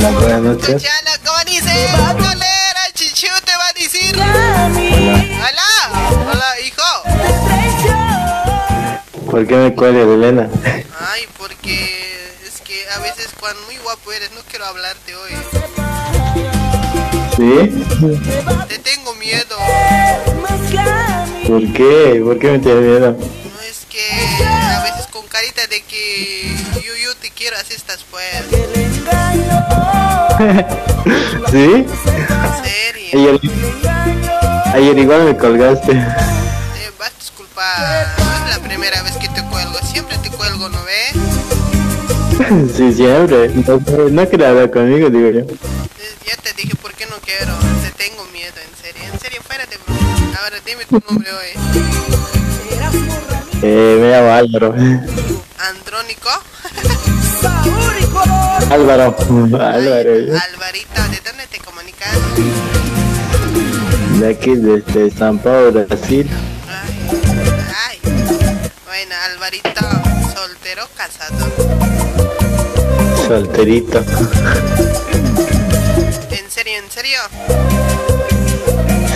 Hola, buenas noches. Chana, ¿cómo dice? Va a doler. A chichu te va a decir. Hola. Hola, hijo. ¿Por qué me cuelgas, Elena? Ay, porque es que a veces cuando muy guapo eres, no quiero hablarte hoy. ¿Sí? Te tengo miedo. ¿Por qué? ¿Por qué me tienes miedo? No es que a veces con carita de que yo, yo quiero, así estás pues. ¿Sí? En serio. Ayer, ayer igual me colgaste. Eh, vas a disculpar. No es la primera vez que te cuelgo. Siempre te cuelgo, ¿no ves? Sí, siempre. No, no quería hablar conmigo, digo yo. Eh, Ya te dije por qué no quiero. Te tengo miedo, en serio. En serio, fuérate, bro. Ahora dime tu nombre hoy. Eh, me llamo Álvaro. ¿Andrónico? Álvaro. Álvaro. Alvarito, ¿de dónde te comunicas? De aquí, desde San Paulo, Brasil. Ay. Bueno, Alvarito, soltero, casado. Solterito. ¿En serio, en serio?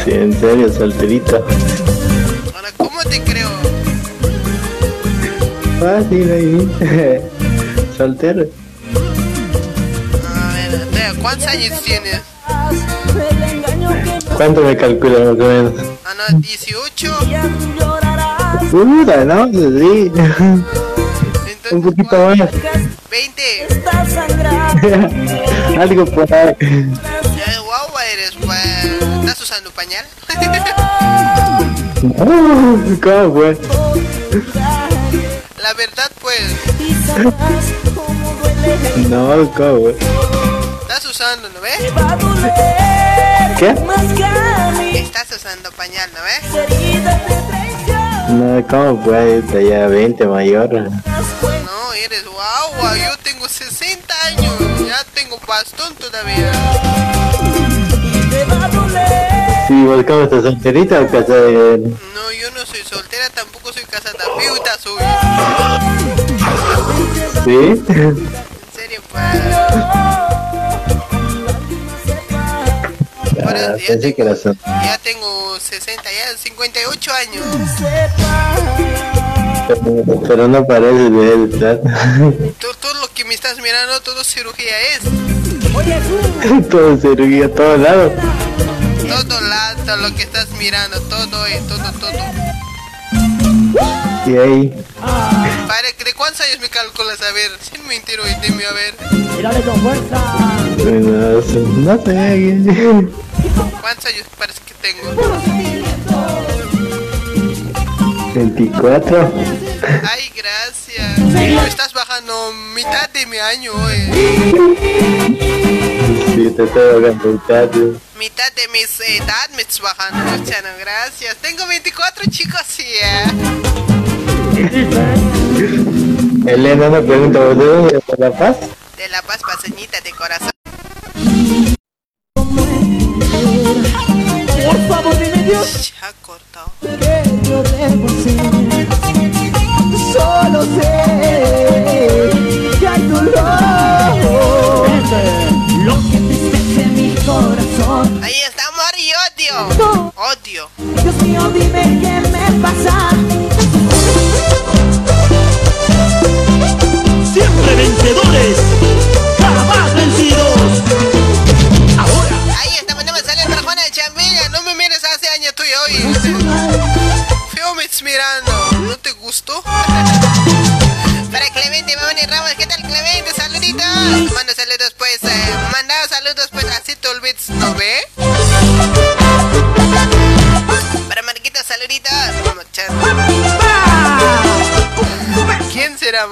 Sí, en serio, solterito. Ahora, ¿cómo te creo? Fácil ahí. Soltero. A ver, ¿cuántos años tienes? ¿Cuánto me calcula más o menos? Ah, no, 18. Puta, no, sí. Un poquito más. 20. Algo por ahí. Ya, guau, eres, pues. ¿Estás usando pañal? ¿Cómo fue? La verdad, pues. No, ¿cómo fue? Estás usando, ¿no ves? ¿Qué? Estás usando pañal, ¿no ves? No, ¿cómo puedes? Ya 20 mayor. No, eres guau, yo tengo 60 años, ya tengo bastón todavía. Sí, vos cómo estás solterita o casada? No, yo no soy soltera, tampoco soy casada, viuda soy. ¿Sí? En serio, pues. Ah, pensé que era sol- Ya tengo 60, ya 58 años. Pero, pero no parece de él, ¿verdad? Todo, todo lo que me estás mirando, todo cirugía es. todo cirugía, todo lado. Todo lado, lo que estás mirando, todo es, todo, todo. Y ahí, Para, ¿de cuántos años me calculas? A ver, sin mentir hoy, dime a ver. no, sé- no sé. ¿Cuántos años parece que tengo? 24. Ay, gracias. Me estás bajando mitad de mi año, eh. Sí, te estoy bajando el caso. Mitad de mi edad me estás bajando, Chano, gracias. Tengo 24 chicos, sí, eh. Elena me pregunta, ¿vos de dónde? ¿De La Paz? De la paz paseñita de corazón. Por favor, dime Dios. Ya cortado. que yo debo hacer. Solo sé que hay dolor. Lo que entristece mi corazón. Ahí está amor y odio. Odio. Dios mío, dime qué me pasa.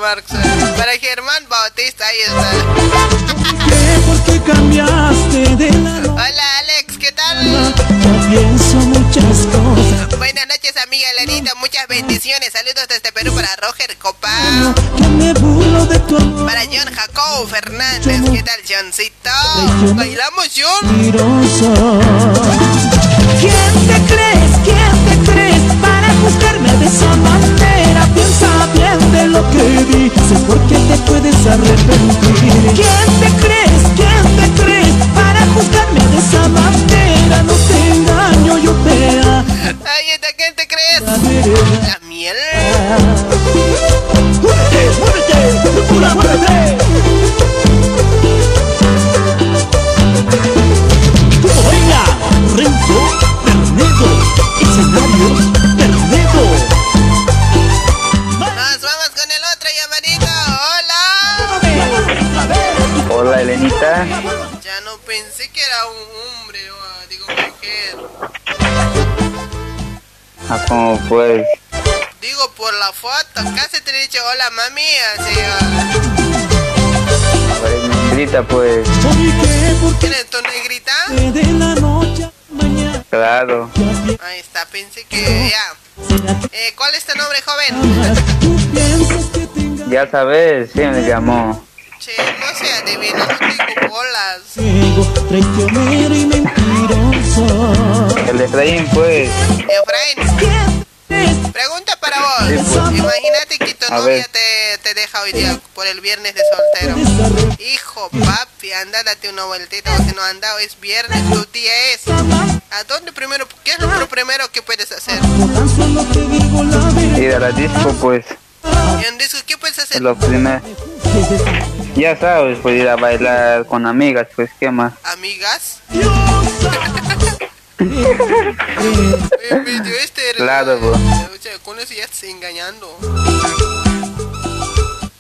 Marx? Para Germán Bautista, ahí está. ¿Por qué cambiaste de la Hola Alex, ¿qué tal? Ya pienso muchas cosas. Buenas noches amiga Lenita, muchas bendiciones, saludos desde Perú para Roger Copa, para John Jacob Fernández, ¿qué tal Johncito? ¿Bailamos John? Puedes arrepentir. ¿Quién te crees? Pues? Digo por la foto, casi te he dicho hola mami, así. Pues, negrita, pues. ¿Quién es tu negrita? De la noche a mañana. Claro. Ahí está, pensé que ya. Eh, ¿Cuál es tu nombre, joven? Ya sabes, ¿quién le llamó? Che, no se adivino, no tengo bolas. Ciego, traicionero y mentiroso. El Efraín, pues. Efraín. Sí, pues. Imagínate que tu A novia te, te deja hoy día por el viernes de soltero. Hijo, papi, anda, date una vueltita, o si no anda, hoy es viernes, tu día es. ¿A dónde primero? ¿Qué es lo primero que puedes hacer? Ir a la disco, pues. Y en disco, ¿qué puedes hacer? Lo primero. Ya sabes, pues ir a bailar con amigas, pues, ¿qué más? ¿Amigas? Este Claro, sea, con eso ya estás engañando.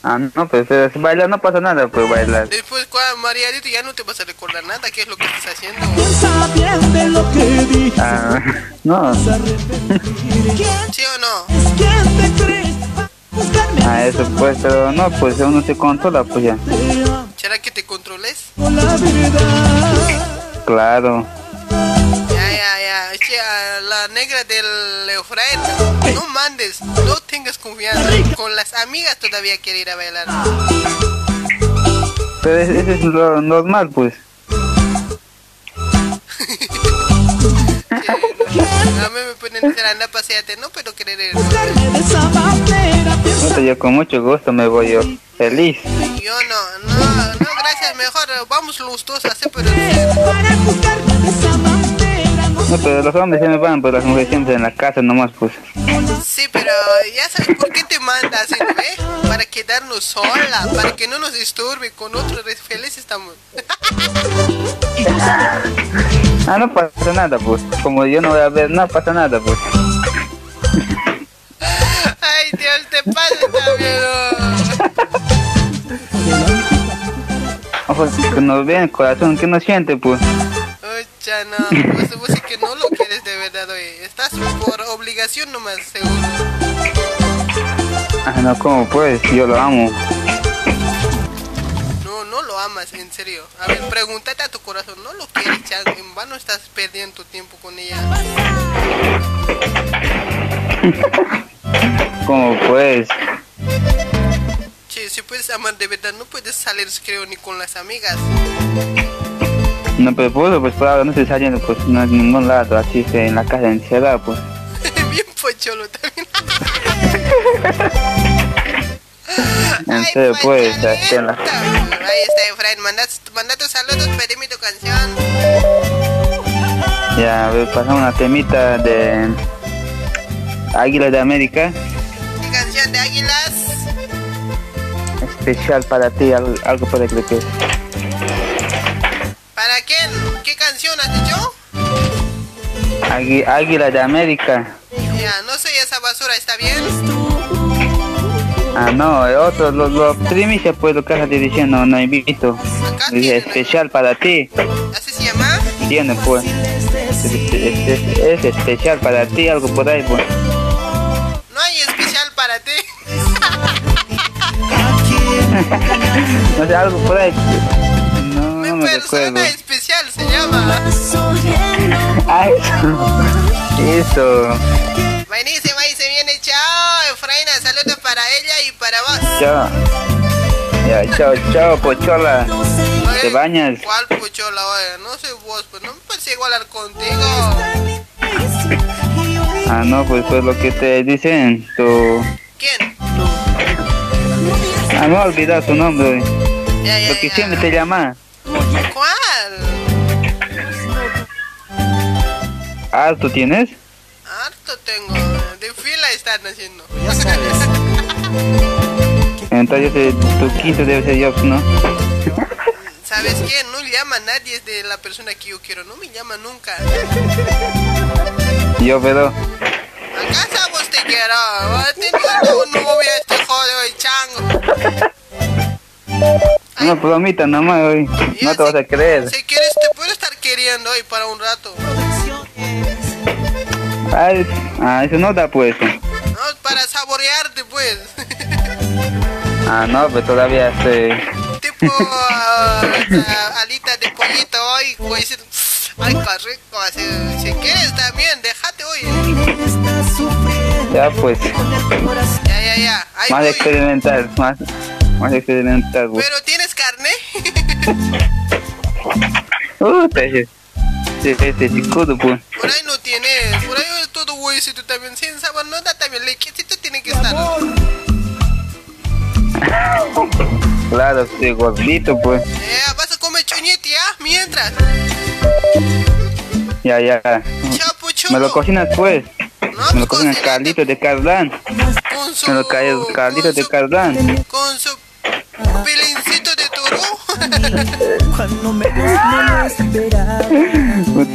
Ah, no, pues eh, si bailar no pasa nada, pues bailar. Después, cuando Mariadito ya no te vas a recordar nada, ¿qué es lo que estás haciendo? Piensa bien de lo que dices. Ah, no. ¿Sí o no? ¿Quién te crees? Ah, eso pues, pero no, pues uno se controla, pues ya. ¿Será que te controles? Claro. A la negra del Efraín. No mandes, no tengas confianza. Con las amigas todavía quiere ir a bailar. Pero es- eso es lo normal, pues. A mí me pueden decir anda paseate, no puedo querer ir. No yo con mucho gusto me voy yo. Feliz. Yo no, no, no, gracias, mejor vamos los dos a hacer, pero No, pero los hombres siempre van, pues las mujeres siempre en la casa nomás, pues. Sí, pero ya sabes por qué te mandas, ¿sí, ¿eh? Para quedarnos sola, para que no nos disturbe con otros felices estamos. Ah, no pasa nada, pues. Como yo no voy a ver, no pasa nada, pues. Ay, Dios, te pasa también. Ojos que nos ven, corazón que nos siente, pues. No, vos, vos sí que no lo quieres de verdad, oye. Estás por obligación nomás, seguro. Ah, no, ¿cómo pues? Yo lo amo. No, no lo amas, en serio. A ver, pregúntate a tu corazón, no lo quieres, Chan. En vano estás perdiendo tu tiempo con ella. ¿Cómo pues? Che, si puedes amar de verdad, no puedes salir, creo, ni con las amigas. No, pero pues, pues por ahora no estoy saliendo, pues, no en ningún lado, así en la casa encerrada, pues. Bien pocholo también. En serio, pues, así en la... Ahí está, Efraín. Manda, manda tus saludos, pedime tu canción. Ya, a ver, pasamos una temita de... Águila de América, ¿Qué canción de Águilas? especial para ti, algo, algo por que... ¿Para? ¿Qué canción has dicho? Águi- Águila de América. Ya, no soy esa basura, ¿está bien? Ah, no, el otro, lo, lo primicia, pues, lo que estás diciendo, no invito. Dice, especial para ti. ¿Así se llama? Tiene, pues. Es, es- es- es especial para ti, algo por ahí, pues. No hay especial para ti. No sé, algo por ahí. No, no me recuerdo. Especial se llama. Ah, eso. Eso. Buenísimo, ahí se viene. Chao, Efraína. Saludos para ella y para vos. Chao. Ya, chao, chao, pochola. ¿Te bañas? ¿Cuál puchola, oye? No soy vos, pues no me puedes igualar contigo. Ah, no, pues, pues lo que te dicen, tu... ¿Quién? Ah, me he olvidado su nombre. Ya, ya, Lo que ya. siempre te llama. ¿Cuál? ¿Alto tienes? Harto tengo. De fila están haciendo. Entonces eh, tu quinto debe ser yo, ¿no? ¿Sabes qué? No llama a nadie de la persona que yo quiero. No me llama nunca. Yo, pero... ¿Acaso vos te quiero? Teniendo un novia este jodido y chango. Una bromita nomás, hoy. No te vas a creer. Si quieres te puedo estar queriendo hoy para un rato. Ay, ah, eso no da, pues. No, para saborearte pues. Ah, no, pues todavía este... tipo ah, ah, alita de pollito hoy. Pues, ay, qué rico. Así, si quieres también, déjate hoy. Ya, pues. Ya, ya, ya. Ahí Más voy. experimental, más... Más experimental, pues. Pero tienes carne. Uh, te... Te, te, chicudo, pues. Por ahí no tienes. Por ahí todo huesito también. Sin sabor no da también. Lequecito tiene que estar. Claro, estoy gordito, pues. Ya, vas a comer chuñete, ¿ya? Mientras. Ya, ya. ¿Me lo cocinas, pues? ¿Me lo cocinas Carlito de Carlán? ¿Me lo caes Carlito de Carlán? Con su pelincito de. Cuando me lo esperaba.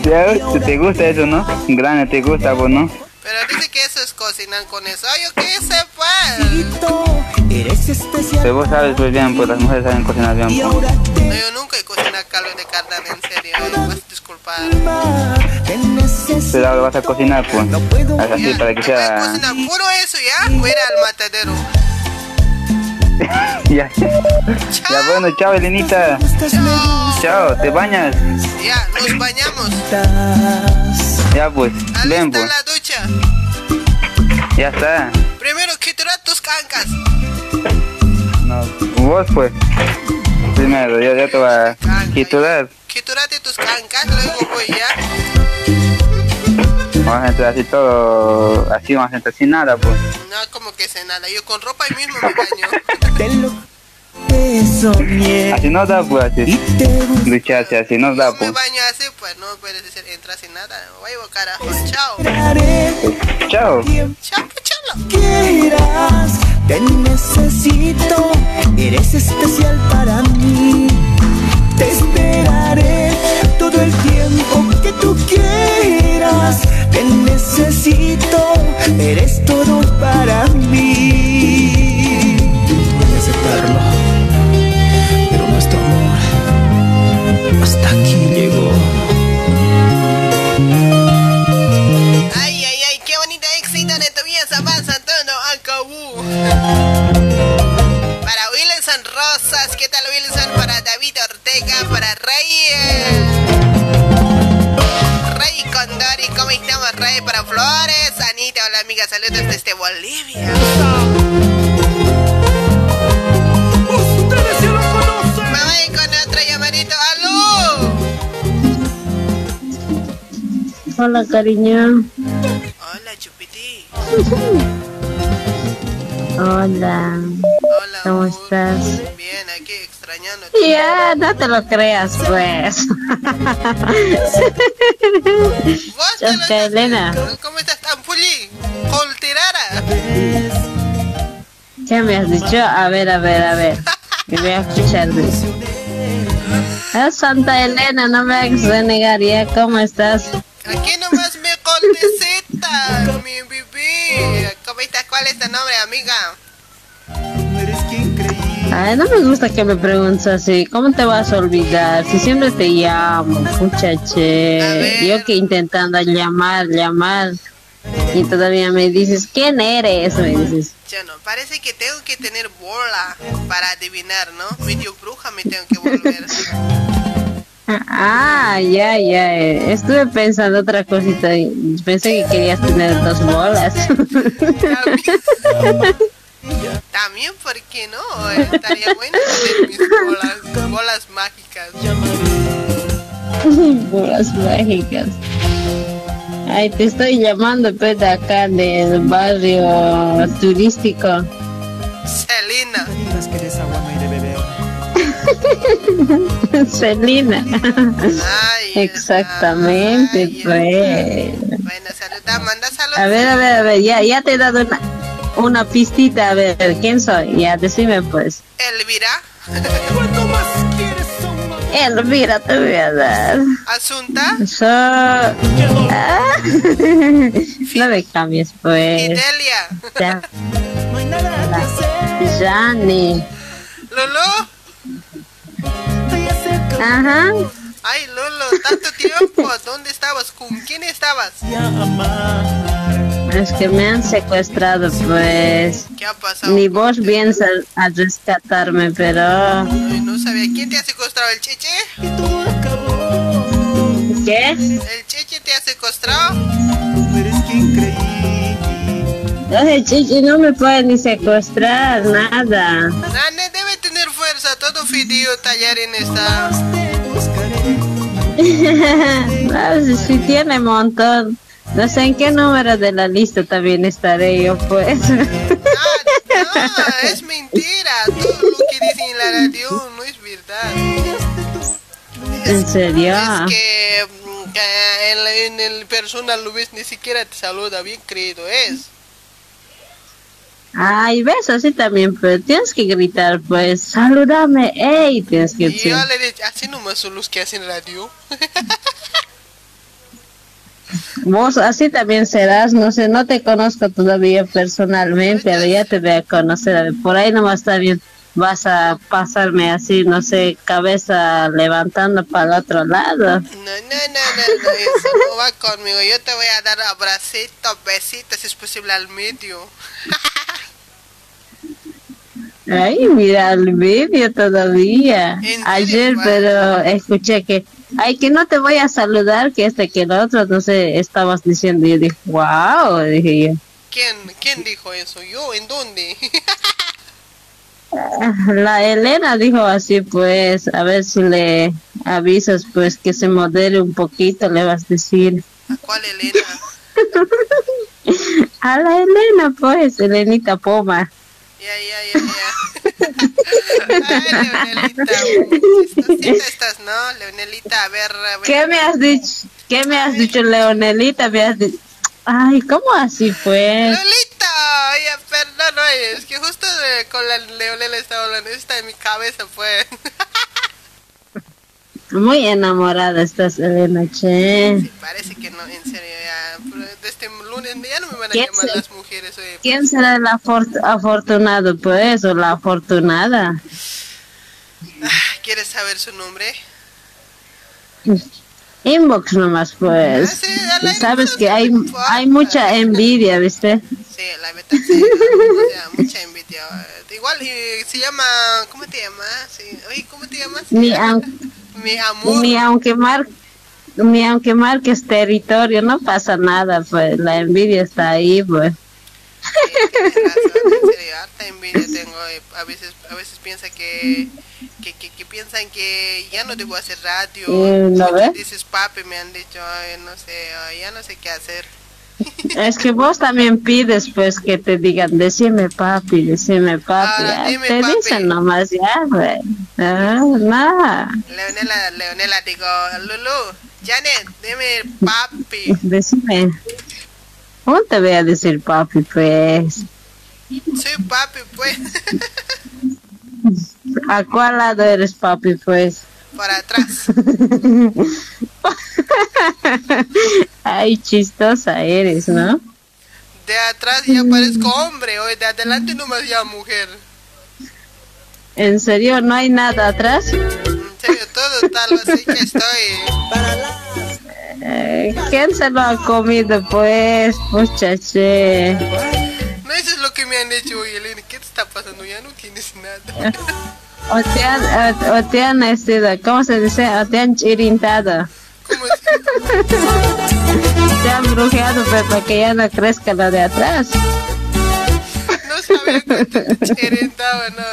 ¿Te, te gusta eso, no? Grande, te gusta, pues, ¿no? Pero dice que eso es cocinar con eso. Ay, yo qué sé, pues. Eres especial. Pero vos sabes, pues, bien, pues las mujeres saben cocinar bien, pues. No, yo nunca he cocinado caldo de carne, en serio. Vas a disculpar. Pero ahora vas a cocinar, pues. Haz así para que sea... Cocinar puro eso, ¿ya? Fuera al matadero. Ya, ya bueno, chao, Elenita. Chao, ¿te bañas? Ya, nos bañamos. Ya pues, ven pues. la ducha? Ya está. Primero quiturar tus cancas. No, vos pues. Primero, ya, ya te voy a quiturar. Quiturate tus cancas, luego voy ya. Vamos a entrar así todo, así vamos a entrar sin nada pues. No, como que sé nada, yo con ropa ahí mismo me baño. Así no da pues, así. Ducharse así no da pues. Me baño así, pues no puedes decir entrar sin nada. Voy a carajo, chao. Chao. Chao, chalo. quieras, te necesito, eres especial para mí. Te esperaré todo el tiempo que tú quieras. Te necesito, eres todo para mí. Voy a aceptarlo, pero nuestro amor hasta aquí llegó. Ay, ay, ay, qué bonita éxito de tu vida, San Antonio Acabú. Wilson Rosas, ¿qué tal Wilson? Para David Ortega, para Rey. Rey Condori, ¿cómo estamos, Rey? Para Flores, Anita, hola amiga, saludos desde Bolivia. Mamá, y con otro llamadito, ¡aló! Hola, cariño. Hola, Chupiti. Hola. Hola. ¿Cómo estás? Bien, aquí extrañando. Ya, no te lo creas, pues. Chasca Elena. ¿Cómo estás, Tampuli? Colterara. ¿Qué me has dicho? A ver, a ver, a ver. Que voy a escuchar. Ah, Santa Elena, no me hagas renegar ya. ¿Cómo estás? Aquí nomás me contesita, mi bebé. ¿Cómo estás? ¿Cuál es tu nombre, amiga? Ay, no me gusta que me preguntes así. ¿Cómo te vas a olvidar? Si siempre te llamo, muchache. Yo que intentando llamar, llamar. Y todavía me dices, ¿quién eres? Me dices. Ya no, parece que tengo que tener bola para adivinar, ¿no? Medio bruja me tengo que volver. Ah, ya, ya. eh. Estuve pensando otra cosita. y Pensé que querías tener dos bolas. También, ¿por qué no? Estaría bueno tener mis bolas, bolas mágicas. bolas mágicas. Ay, te estoy llamando pues de acá del barrio turístico. Selena. Celina. Exactamente, pues. Bueno, saluda, manda saludos. A ver, a ver, a ver, ya, ya te he dado una, una pistita, a ver, ¿quién soy? Ya, decime pues. Elvira. Elvira te voy a dar. Asunta. So... Ah. no me cambies, pues. Idelia. Ya. Yani. Lolo. Ajá. Ay, Lolo, tanto tiempo. ¿Dónde estabas? ¿Con quién estabas? Es que me han secuestrado, pues. ¿Qué ha pasado? Ni vos vienes a, a rescatarme, pero. Ay, no sabía. ¿Quién te ha secuestrado? ¿El Cheche? ¿Qué? ¿El Cheche te ha secuestrado? Ay, chichi, no me puede ni secuestrar, nada. Nane debe tener fuerza. Todo fideo tallar en esta. No, si, si tiene montón. No sé en qué número de la lista también estaré yo, pues. Ah, es mentira. Todo lo que dicen en la radio no es verdad. ¿En serio? Es que mm, que en, en el personal ves ni siquiera te saluda bien creído es. Ay, ves, así también, pero tienes que gritar, pues, salúdame, ey, tienes que decir. yo le dije, así nomás son los que hacen radio. Vos así también serás, no sé, no te conozco todavía personalmente, a ver, ya te voy a conocer, a ver, por ahí nomás también vas a pasarme así, no sé, cabeza levantando para el otro lado. No, no, no, no, no, eso no va conmigo. Yo te voy a dar abracitos, besitos, si es posible al medio. Ay, mira el vídeo todavía. Ayer, pero escuché que ay, que no te voy a saludar, que este, que el otro, sé, estabas diciendo, y yo dije, wow, dije yo. ¿Quién, ¿Quién dijo eso? ¿Yo? ¿En dónde? La Elena dijo así, pues, a ver si le avisas, pues, que se modere un poquito, le vas a decir. ¿A cuál Elena? a la Elena, pues, Elenita Poma. Ya, ya, ya, ya. Ay, Leonelita, estás, ¿no? Leonelita, a ver, a ver. ¿Qué me has dicho? ¿Qué me has dicho, Leonelita? Me has dicho... Ay, ¿cómo así fue? Lolita, oye, perdón, oye, es que justo con la Leonela estaba hablando, está en mi cabeza, pues. Muy enamorada estás, Elena, che. Sí, parece que no, en serio, ya, desde este lunes ya no me van a llamar las mujeres, oye. ¿Quién pues. será el afortunado, pues, o la afortunada? Ah, ¿Quieres saber su nombre? Inbox nomás, pues. Ah, Sabes que hay, hay mucha envidia, ¿viste? Sí, la verdad, sí, mucha envidia. Igual se llama, ¿cómo te llamas? Sí. Oye, ¿cómo te llamas? Mi, mi amor. Ni aunque mar ni aunque marques territorio, no pasa nada, pues la envidia está ahí, pues. Harta envidia tengo, a veces, a veces piensa que que, que, que, piensan que ya no debo hacer radio. ¿No ves? Dices papi, me han dicho, no sé, ya no sé qué hacer. Es que vos también pides pues que te digan, decime papi, decime papi. Ah, te dicen nomás ya, güey. Ah, nada. Leonela, Leonela, digo, Lulu, Janet, dime papi. Decime. ¿Cómo te voy a decir papi, pues? Sí, papi, pues. ¿A cuál lado eres papi, pues? Para atrás. Ay, chistosa eres, ¿no? De atrás ya parezco hombre, hoy de adelante nomás ya mujer. ¿En serio? ¿No hay nada atrás? En serio, todo tal, así que estoy. Eh, ¿Quién se lo ha comido, pues, muchache? No, eso es lo que me han hecho hoy, Elena. ¿Qué te está pasando? Ya no tienes nada. O te han, o, te han este, ¿cómo se dice? O te han chirintado. ¿Cómo te han brujeado para que ya no crezca lo de atrás. No sabía que te chirintaba, no.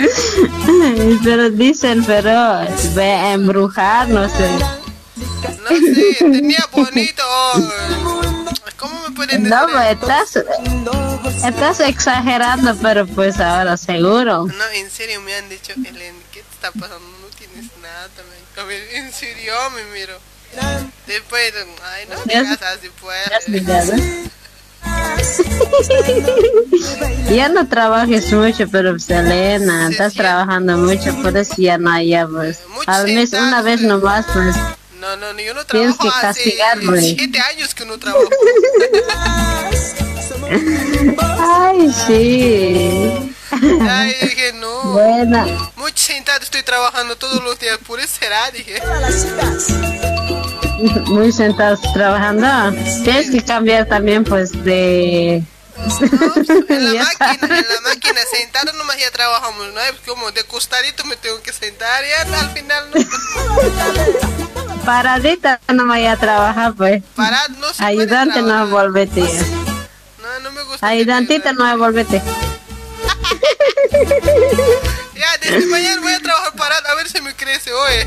pero dicen, pero ve a embrujar, no sé. No sé, tenía bonito. ¿Cómo me pueden decir? No, pues, estás, estás exagerando, pero pues ahora seguro. No, en serio me han dicho, Elen, ¿qué te está pasando? No tienes nada también. A ver, en serio me miro. Después, ay, no digas así, pues. ya no trabajes mucho, pero Selena, pues, estás trabajando mucho, por eso ya no hay, ya, pues. Al mes, una vez nomás, pues. No, no, yo no trabajo que hace siete años que no trabajo. Ay, sí. Ay, dije, no. Bueno. Muy sentado estoy trabajando todos los días, por eso será, dije. Muy sentado trabajando. Tienes que cambiar también, pues, de... en la máquina, en la máquina, sentado nomás ya trabajamos, ¿no? Como de costadito me tengo que sentar y al final no. Paradita no me vaya a trabajar, pues. Parad, no se Ayudante no volvete. No, no me gusta. Ayudantita no volvete. ya, desde mañana voy a trabajar parado a ver si me crece, oye.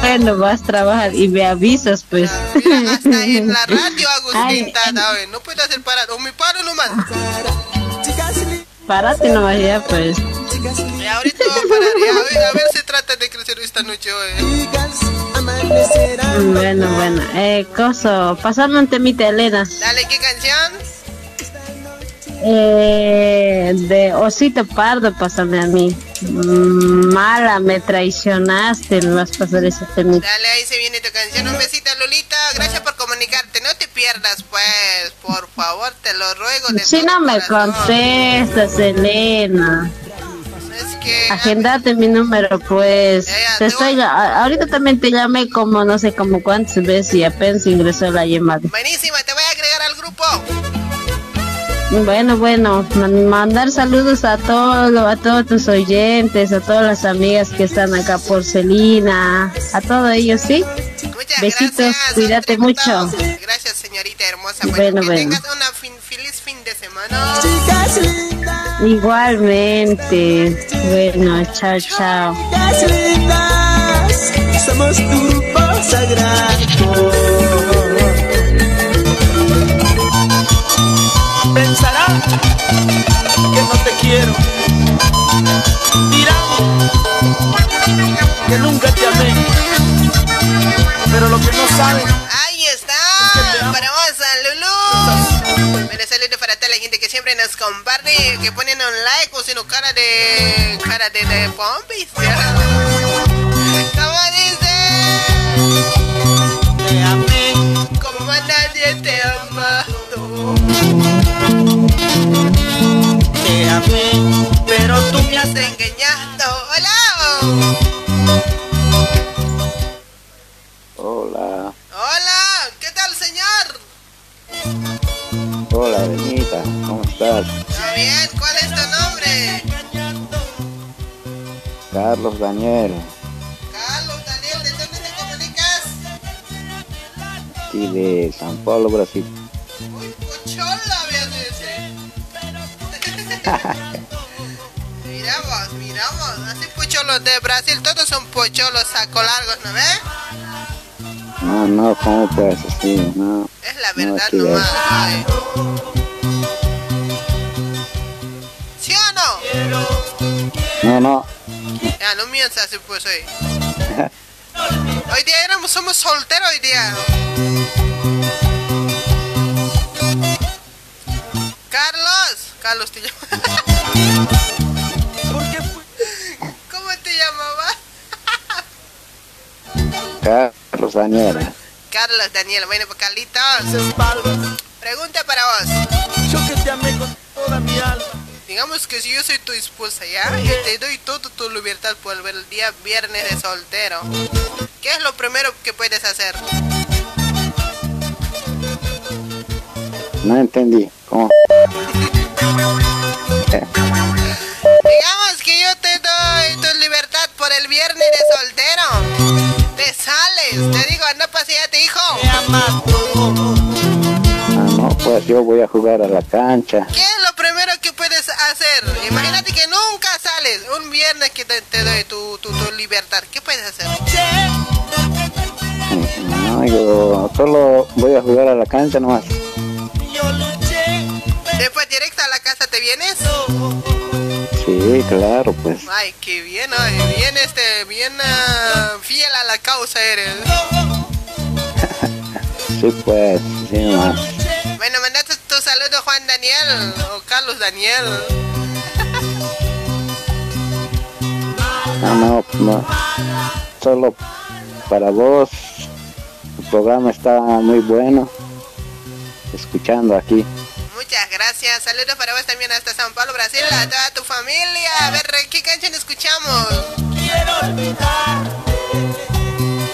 Bueno, vas a trabajar y me avisas, pues. Mira, hasta en la radio hago oye. No puedo hacer parado. O me paro nomás. Párate nomás ya, pues. Y ahorita voy a parar, a ver, a ver si trata de crecer esta noche hoy. Bueno, bueno. Eh, Coso, pasame un temita, Elena. Dale, ¿qué canción? Eh, de Osito Pardo, pásame a mí. Mm, mala, me traicionaste, me vas a pasar ese temita. Dale, ahí se viene tu canción. Un besito, Lolita. Gracias por comunicarte. No te pierdas, pues. Por favor, te lo ruego. De si no me contestas, Elena. Agendate mi número, pues. te estoy, ahorita también te llamé como no sé como cuántas veces y apenas ingresó la llamada. Buenísima, te voy a agregar al grupo. Bueno, bueno, mandar saludos a todos, a todos tus oyentes, a todas las amigas que están acá por Celina, a todos ellos, ¿sí? Besitos, cuídate mucho. Gracias, señorita hermosa. Bueno, que bueno. tengas una feliz fin de semana. Igualmente. Bueno, chao, chao. Somos tu sagrado. Pensará que no te quiero. Dirán que nunca te amé. Pero lo que no saben. Ahí está. Para vos, Lulu. Bueno, saludos para toda la gente que siempre nos comparte, que ponen un like o sino cara de. cara de, de pompis. ¿Cómo dice? Te amé. Como a nadie te ha amado. Pero tú me has engañado. ¡Hola! Hola, ¡Hola! ¿Qué tal, señor? hola Benita, ¿cómo estás? ¿Todo bien? ¿Cuál es tu nombre? Carlos Daniel, Carlos, Daniel, ¿de dónde te comunicas? aquí de San Paulo, Brasil. Chola, Miramos, miramos. Así pocholos de Brasil, todos son pocholos saco largos, ¿no ves? No, no, ¿cómo puedes así? No. Es la no, verdad aquí nomás. ay. ¿Sí o no? No, no, Ya, no mientas así pues hoy. Hoy día éramos, somos solteros hoy día. Carlos. Carlos te llama. ¿Cómo te llamabas? Carlos Daniel. Carlos Daniel, bueno, pues Carlitos. Pregunta para vos. Yo que te amé con toda mi alma. Digamos que si yo soy tu esposa, ¿ya? Y te doy toda tu libertad por el día viernes de soltero. ¿Qué es lo primero que puedes hacer? No entendí. ¿Cómo? Digamos que yo te doy tu libertad por el viernes de soltero. Te sales, te digo, anda paseate, hijo. ah, no, pues yo voy a jugar a la cancha. ¿Qué es lo primero que puedes hacer? Imagínate que nunca sales. Un viernes que te, te doy tu, tu, tu libertad. ¿Qué puedes hacer? No, yo solo voy a jugar a la cancha nomás. Después directo a la casa te vienes. Sí, claro, pues. Ay, qué bien, ay, bien este, bien ah, fiel a la causa eres. Sí, pues, sí nomás. Bueno, mandate tu saludo Juan Daniel o Carlos Daniel. No, no, no. Solo para vos. El programa está muy bueno. Escuchando aquí. Muchas gracias. Saludos para vos también hasta San Paulo, Brasil, a toda tu familia. A ver, ¿qué canción escuchamos?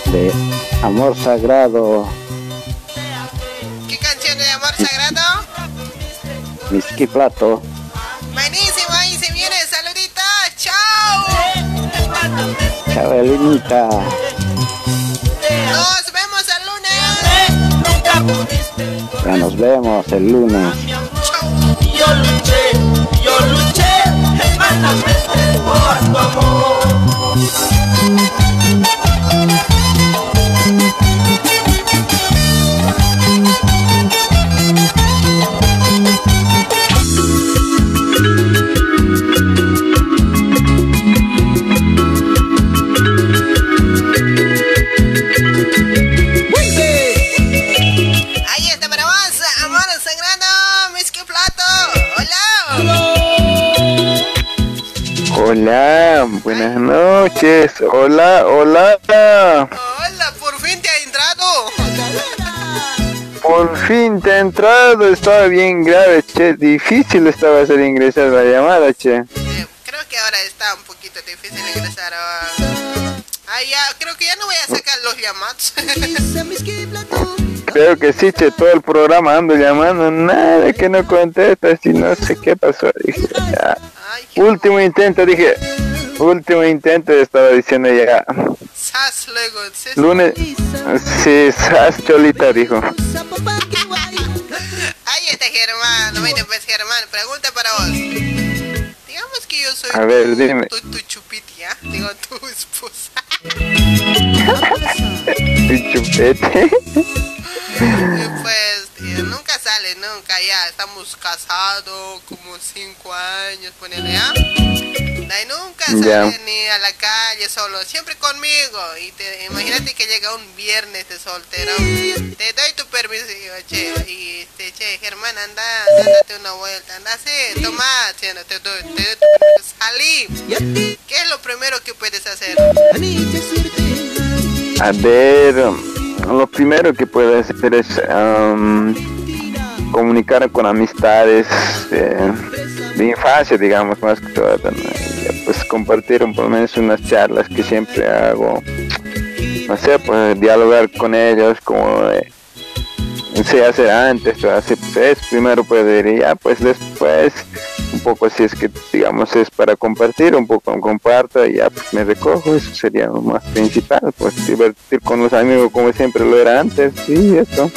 De Amor Sagrado. ¿Qué canción de amor sagrado? Miski Plato. Buenísimo, ahí se viene. Saluditos. Chao. Chabelinita. Nos vemos el lunes. Ya nos vemos el lunes. Yo luché, yo luché por tu amor. Hola, buenas noches. Hola, hola. Hola, por fin te ha entrado. Por fin te ha entrado. Estaba bien grave, che. Difícil estaba hacer ingresar la llamada, che. Creo que ahora está un poquito difícil ingresar a... Ah, ya, creo que ya no voy a sacar los llamados. Creo que sí, che, todo el programa ando llamando, nada que no contesta, si no sé qué pasó. Dije, ya. Último intento, dije, último intento, estaba diciendo ya. Sas luego, Lunes, sí, Sas Cholita dijo. Ahí está Germán, bueno pues Germán, pregunta para vos. Digamos que yo soy A ver, dime. tu, tu chupiti, ¿ya? Digo, tu esposa. Tu chupete. Y pues nunca sale, nunca ya. Estamos casados como cinco años, ponele ya. Y nunca sale ni a la calle solo, siempre conmigo. Y te, imagínate que llega un viernes de soltero. Te doy tu permiso, digo, che, y este, che, Germán, anda, date una vuelta, anda así, toma, te doy, te doy tu permiso, salí. ¿Qué es lo primero que puedes hacer? A ver, lo primero que puedo hacer es am, comunicar con amistades de, de infancia, digamos, más que todo. pues compartir un- por lo menos unas charlas que siempre hago. No sé, pues dialogar con ellos como eh, se hace antes, o así, pues es, primero puedo ir y ya, pues después un poco si es que digamos es para compartir, un poco comparto y ya pues me recojo, eso sería lo más principal, pues divertir con los amigos como siempre lo era antes, sí, eso.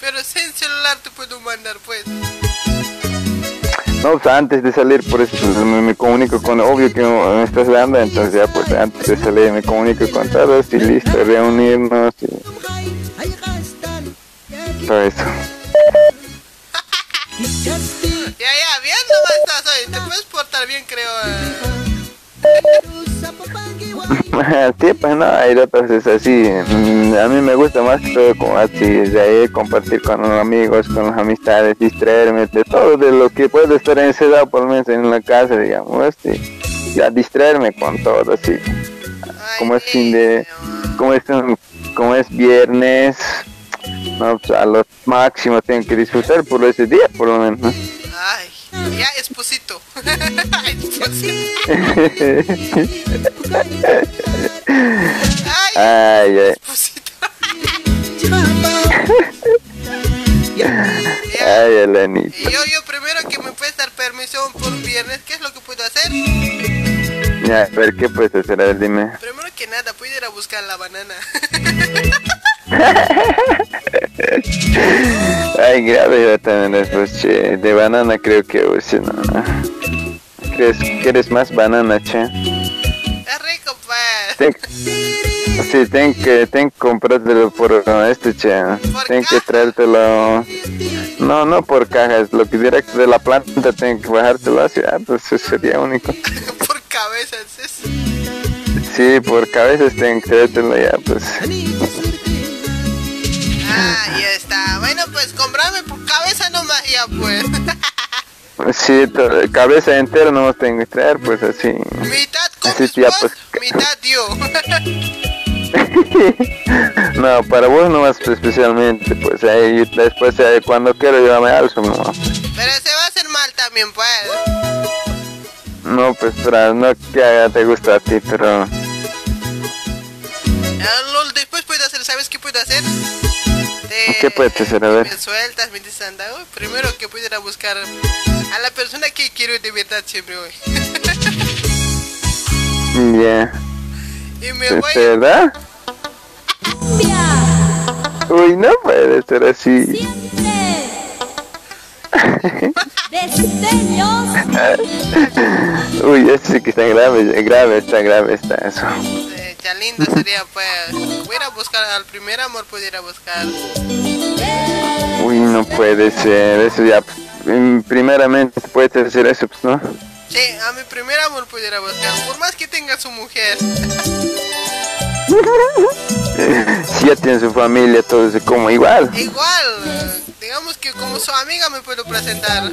Pero sin celular te puedo mandar, pues. No, pues antes de salir, por eso pues, me, me comunico con, obvio que me estás dando, entonces ya pues antes de salir me comunico con todos y listo, reunirnos y todo eso. Ya, ya, bien nomás estás hoy. Te puedes portar bien, creo. eh. sí, pues no, hay otras es así. mm, A mí me gusta más que todo como así, de ahí compartir con los amigos, con las amistades, distraerme de todo, de lo que puedo estar encerrado por lo menos en la casa, digamos, así. Ya distraerme con todo, así. Como es fin de, como es, como es viernes, no, pues, a lo máximo tengo que disfrutar por ese día, por lo menos. ¿no? Ay, ya, esposito. esposito. Ay, ay. Ay, Elenita. Y yo, yo primero que me puedes dar permisión por viernes, ¿qué es lo que puedo hacer? Ya, a ver, ¿qué puedes hacer? A ver, dime. Primero que nada, puedo ir a buscar la banana. Ay, grave también después, che. De banana creo que uy, no. ¿Crees que eres más banana, che? Es rico, pues. Ten, sí, ten que, ten que comprártelo por este, che. Ten que traértelo. No, no por cajas, lo que directo de la planta, ten que bajártelo así. Ah, pues eso sería único. por cabezas. Es... Sí, por cabezas ten que traértelo ya, pues. Ah, ya está. Bueno, pues comprame por cabeza nomás ya, pues. Sí, cabeza entera no tengo que traer, pues así. Mitad Así ya, pues. Mitad yo. No, para vos nomás especialmente, pues ahí después eh, cuando quiero yo me alzo nomás. Pero se va a hacer mal también, pues. No, pues pero no que haga te gusta a ti, pero Ah, lol, después puedo hacer, ¿sabes qué puedo hacer? ¿Qué puedes hacer? A ver. me sueltas, me dices, anda, uy, primero que pudiera buscar a la persona que quiero de verdad siempre hoy. Ya. Y me ¿De voy verdad? Uy, no puede ser así. Uy, eso sí que está grave, grave, está grave, está eso. Eh, ya lindo sería, pues. Voy a ir a buscar al primer amor, pudiera buscar. Uy, no puede ser, eso ya, primeramente puedes hacer eso, pues no. Sí, a mi primer amor pudiera buscar, por más que tenga su mujer. Si ya tiene su familia, todo eso como igual. Igual, eh, digamos que como su amiga me puedo presentar.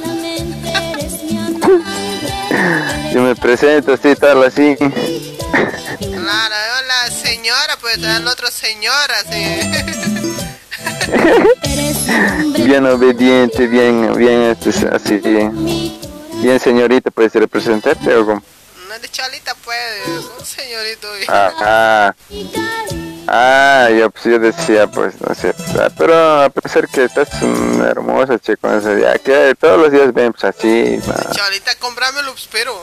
Yo me presento así, tal así. Claro, hola señora, pues al otro señora, sí. bien obediente, bien, bien, este, así, bien, bien señorita, puedes representarte o como. No de chalita, pues, un señorito. y- Ah, ah, yo, pues, yo decía, pues, no sé, ah, pero a pesar que estás mm, hermosa, chico, ese día, que todos los días ven, pues, así, Chalita, cómpramelo, pues, pero...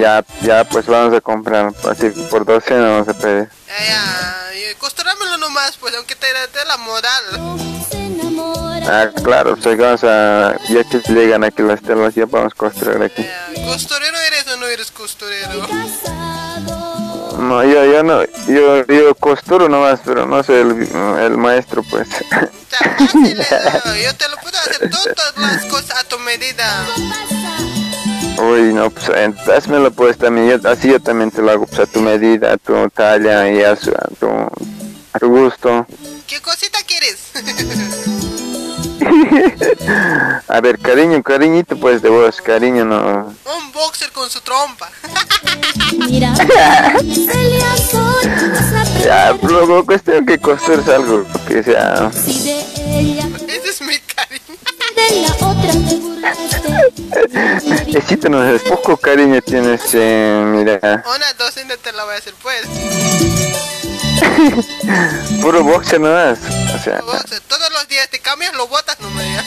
ya, ya, pues, vamos a comprar, así, por 12 no vamos a pedir. Ya, ya, costurámelo nomás, pues, aunque te dé la moral. Ah, claro, pues, vamos a, ya que llegan aquí las telas, ya vamos a costurar aquí. ¿Costurero eres o no eres costurero? No, yo, yo no, yo, yo costuro nomás, pero no soy el, el maestro, pues. yo te lo puedo hacer todas las cosas a tu medida. Uy, no, pues hazmelo pues también, yo, así yo también te lo hago pues a tu medida, a tu talla y a, su, a, tu, a tu gusto. ¿Qué cosita quieres? a ver, cariño, cariñito pues de vos, cariño no. Un boxer con su trompa. ya, luego cuestión que costures algo que sea. Ese es mi cariño. Necesito no es poco cariño tienes, eh, mira. Una docena te la voy a hacer pues. Puro boxer no es. O sea. Todos los días te cambias, lo botas, no me digas.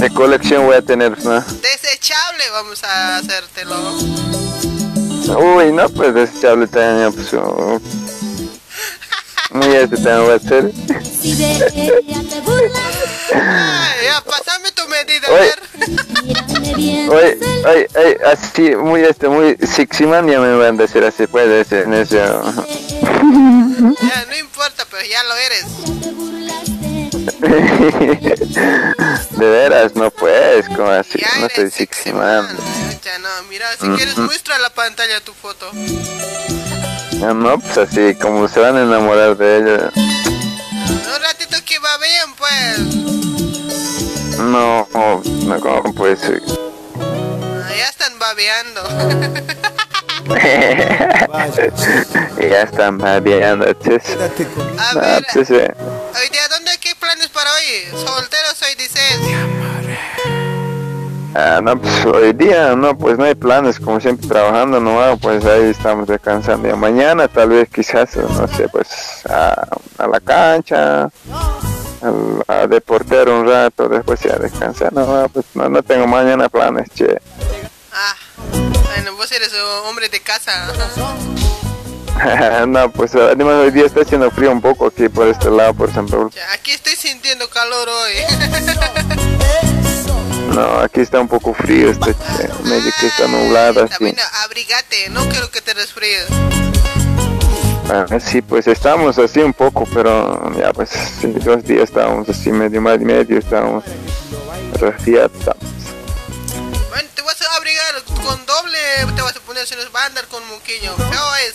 de colección voy a tener, ¿no? Desechable vamos a hacértelo. Uy, no, pues desechable también, pues. Muy este también voy a hacer. ya, pasame tu medida, a ver. Oye, oye, oye, así, muy este, muy Siximan ya me van a decir así, puede ser en eso. Ya, no importa, pero ya lo eres. de veras, no puedes, como así, no soy Siximan. Ya no, mira, si quieres muestra la pantalla tu foto. No, no, pues así, como se van a enamorar de ella. Un ratito que va bien, pues. No, no, ¿cómo puede ser? Ah, ya están babeando. ya están babeando, chis. A ver, pues, eh. hoy día, ¿dónde qué planes para hoy? Soltero soy, dices. Ah, no, pues hoy día no, pues no hay planes, como siempre trabajando, no, pues ahí estamos descansando. Y mañana tal vez quizás, no sé, pues a, a la cancha, a, a deportar un rato, después ya descansar. No, pues no, no tengo mañana planes, che. Ah, bueno, vos eres hombre de casa. no, pues además hoy día está haciendo frío un poco aquí por este lado, por San Pablo. Aquí estoy sintiendo calor hoy. No, aquí está un poco frío, este, medio que está nublada. También abrigate, no quiero que te resfríes. Ah, sí, pues estamos así un poco, pero ya pues dos días estábamos así medio más y medio, estábamos resfriados. Bueno, te vas a abrigar con doble, te vas a poner si nos va a andar con moquillo, feo es.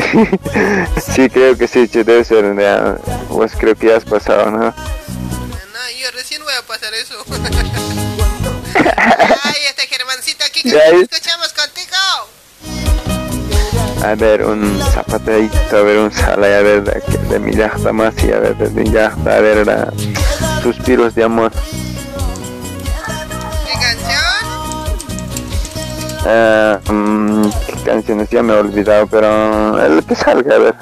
sí, creo que sí, debe ser, ya, pues creo que ya has pasado, ¿no? Yo recién voy a pasar eso. Ay, este Germancito aquí que escuchamos contigo. A ver, un zapateadito, a ver, un salay, a ver, de, de mi yachta más y a ver, de mi yachta, a ver, la, suspiros de amor. ¿Qué canción? Uh, um, ¿Qué canciones? Ya me he olvidado, pero el que salga, a ver.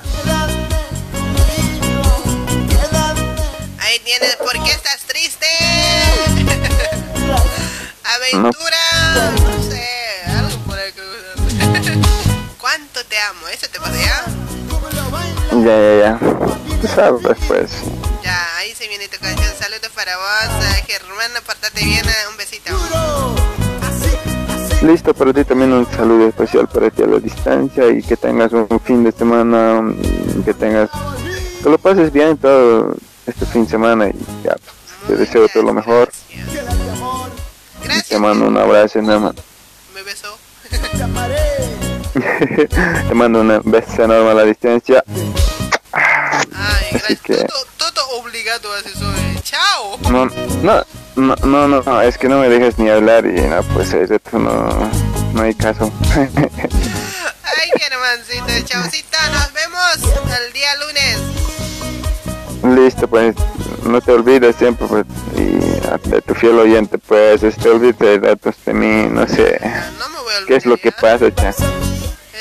Ya, ya, ya. Tú sabes, pues. Ya, ahí se viene tu canción. Saludos para vos, Germán, apartate bien, un besito. Listo, para ti también un saludo especial para ti a la distancia y que tengas un fin de semana, que tengas, que lo pases bien todo este fin de semana y ya, te deseo todo lo mejor. Gracias. te mando un abrazo enorme. Me besó. te mando un beso enorme a la distancia. Ay, gracias. Que... Todo, todo, obligado haces hoy. Chao. No, no, no, no, no, es que no me dejas ni hablar y no, pues eso no, no hay caso. Ay, mi hermancito, chaucita, nos vemos el día lunes. Listo, pues no te olvides siempre, pues, y de tu fiel oyente, pues, te olvides de datos de mí, no sé. No me voy a olvidar. ¿Qué es lo que pasa, cha?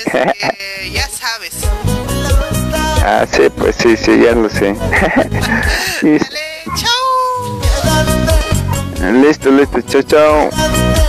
Que ya sabes. Ah, sí, pues sí, sí, ya lo sé. chao. Listo, listo, chao, chao.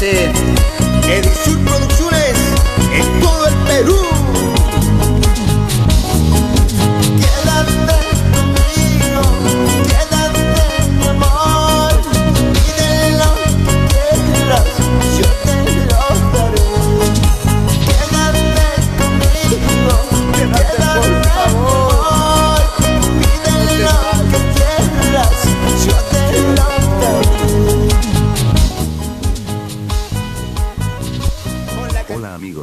Producciones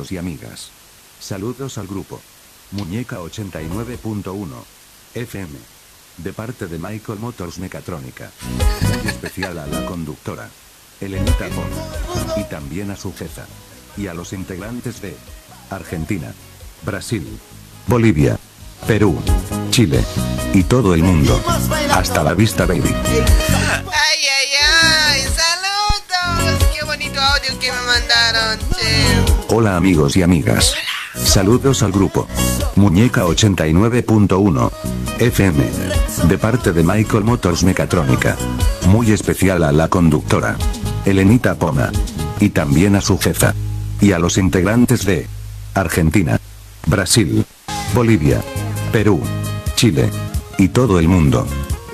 y amigas. Saludos al grupo. Muñeca 89.1 FM. De parte de Michael Motors Mecatrónica. Muy especial a la conductora. Elenita Pona. Y también a su jefa. Y a los integrantes de Argentina. Brasil. Bolivia. Perú. Chile. Y todo el mundo. Hasta la vista baby. Qué bonito audio que me mandaron. Hola amigos y amigas. Saludos al grupo. Muñeca 89.1 FM. De parte de Michael Motors Mecatrónica. Muy especial a la conductora. Elenita Poma. Y también a su jefa. Y a los integrantes de Argentina. Brasil. Bolivia. Perú. Chile. Y todo el mundo.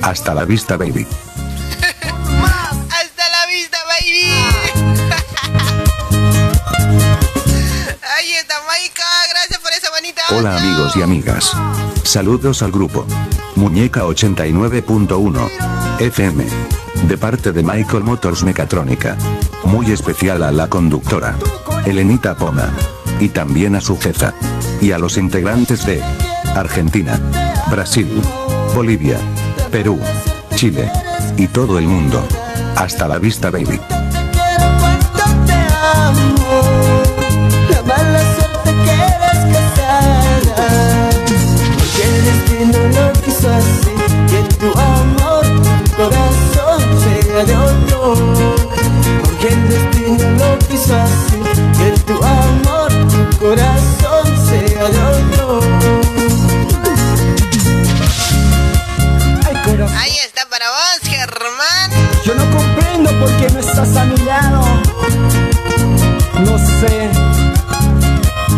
Hasta la vista baby. Gracias por esa bonita Hola amigos y amigas. Saludos al grupo. Muñeca 89.1 FM. De parte de Michael Motors Mecatrónica. Muy especial a la conductora. Elenita Poma. Y también a su jefa. Y a los integrantes de Argentina. Brasil. Bolivia. Perú. Chile. Y todo el mundo. Hasta la vista baby. Quiso así. Que tu amor, tu corazón sea de otro. Porque el destino lo quiso así. Que tu amor, tu corazón sea de otro. Ahí está para vos, Germán. Yo no comprendo por qué no estás a mi lado. No sé.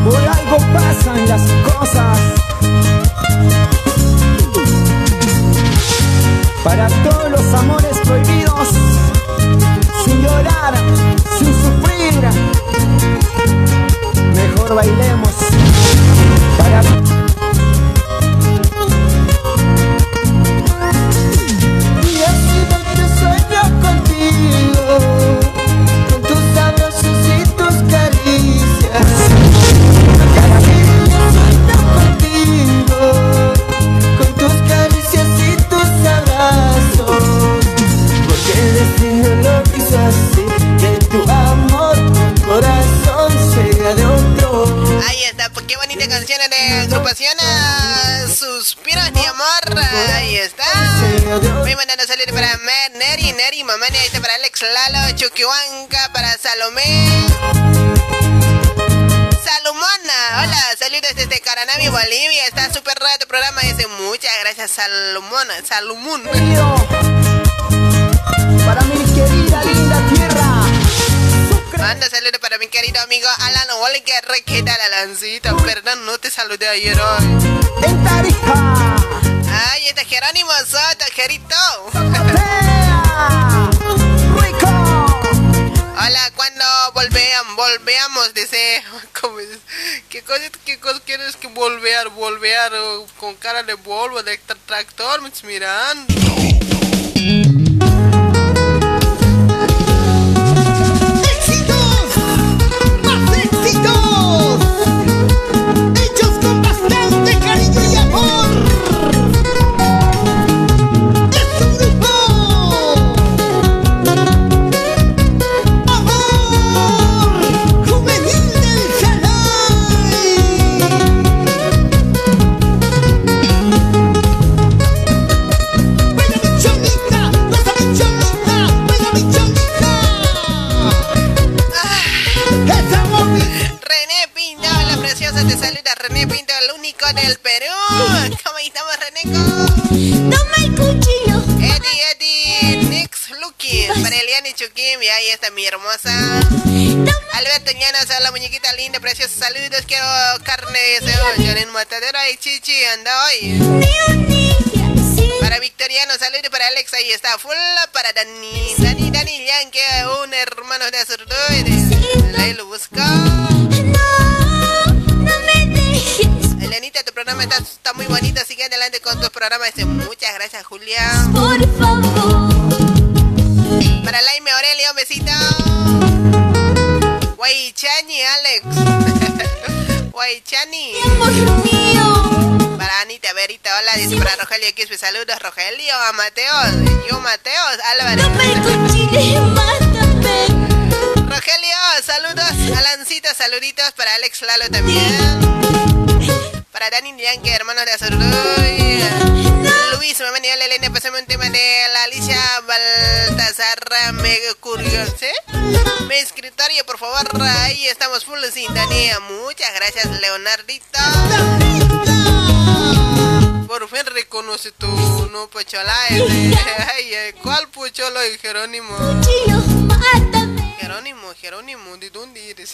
Por algo pasan las cosas. Para todos los amores prohibidos. Sin llorar, sin sufrir. Mejor bailemos. Para gracias, Salomona, Salomón. Para mi querida linda tierra. Manda saludos para mi querido amigo Alan Wally que requeta la lancita. Perdón, no te saludé ayer hoy. En Tarija. Ay, este Jerónimo Soto, Jerito. ¿Qué cosa, qué cosa quieres que volver, volver con cara de Volvo, de tra- tractor? Me mirando. Saludos, quiero carne de cebolla en matadero. y chichi, anda hoy. Para Victoriano, saludos para Alex, ahí está. Full para Dani, Dani, Dani Yankee, un hermano de Azurdoide. Ahí lo busca. Elenita, tu programa está, está, muy bonito. Sigue adelante con tu programa. Dice, muchas gracias, Julia. Por favor. Para Laime Aurelio, un besito. Guaychani, Alex. Guaychani. Para Anita Verita, hola. Dice para Rogelio Quispe, saludos, Rogelio. A Mateo, yo, Mateo, Álvaro. Rogelio, saludos. Alancito, saluditos para Alex Lalo también. Para Dani Yankee, hermanos de Azuruy. Me venía Elena, pasame un tema de la Alicia Baltasar, mega curioso. Mi escritorio, por favor, ahí estamos full sintonía. Muchas gracias, Leonardito. Por fin reconoce tu no pochola. Ay, ¿cuál pocholo y Jerónimo? Jerónimo, Jerónimo, ¿de dónde eres?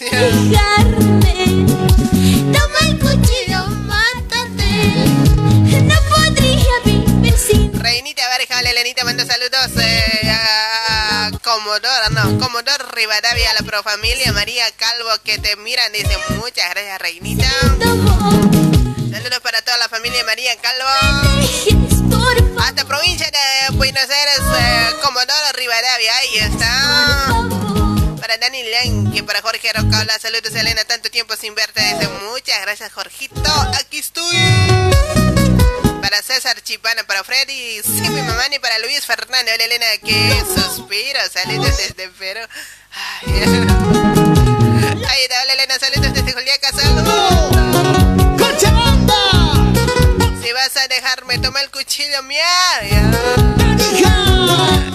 Toma el cuchillo, mátate. Saludos eh, a Comodoro, no, Comodoro Rivadavia, a la Profamilia, María Calvo, que te miran, dice muchas gracias, Reinita. Saludos para toda la familia María Calvo. Hasta provincia de Buenos Aires, eh, Comodoro Rivadavia, ahí está. Para Dani que para Jorge Rocaula, saludos Elena, tanto tiempo sin verte, dice muchas gracias Jorgito, aquí estoy. Para César Chipana, para Freddy, sí, mi mamá, y para Luis Fernando, hola Elena, que suspiro, saludos desde Perú. Ay, Ahí está, hola Elena, saludos desde Julián Casal. Si vas a dejarme, toma el cuchillo, mía.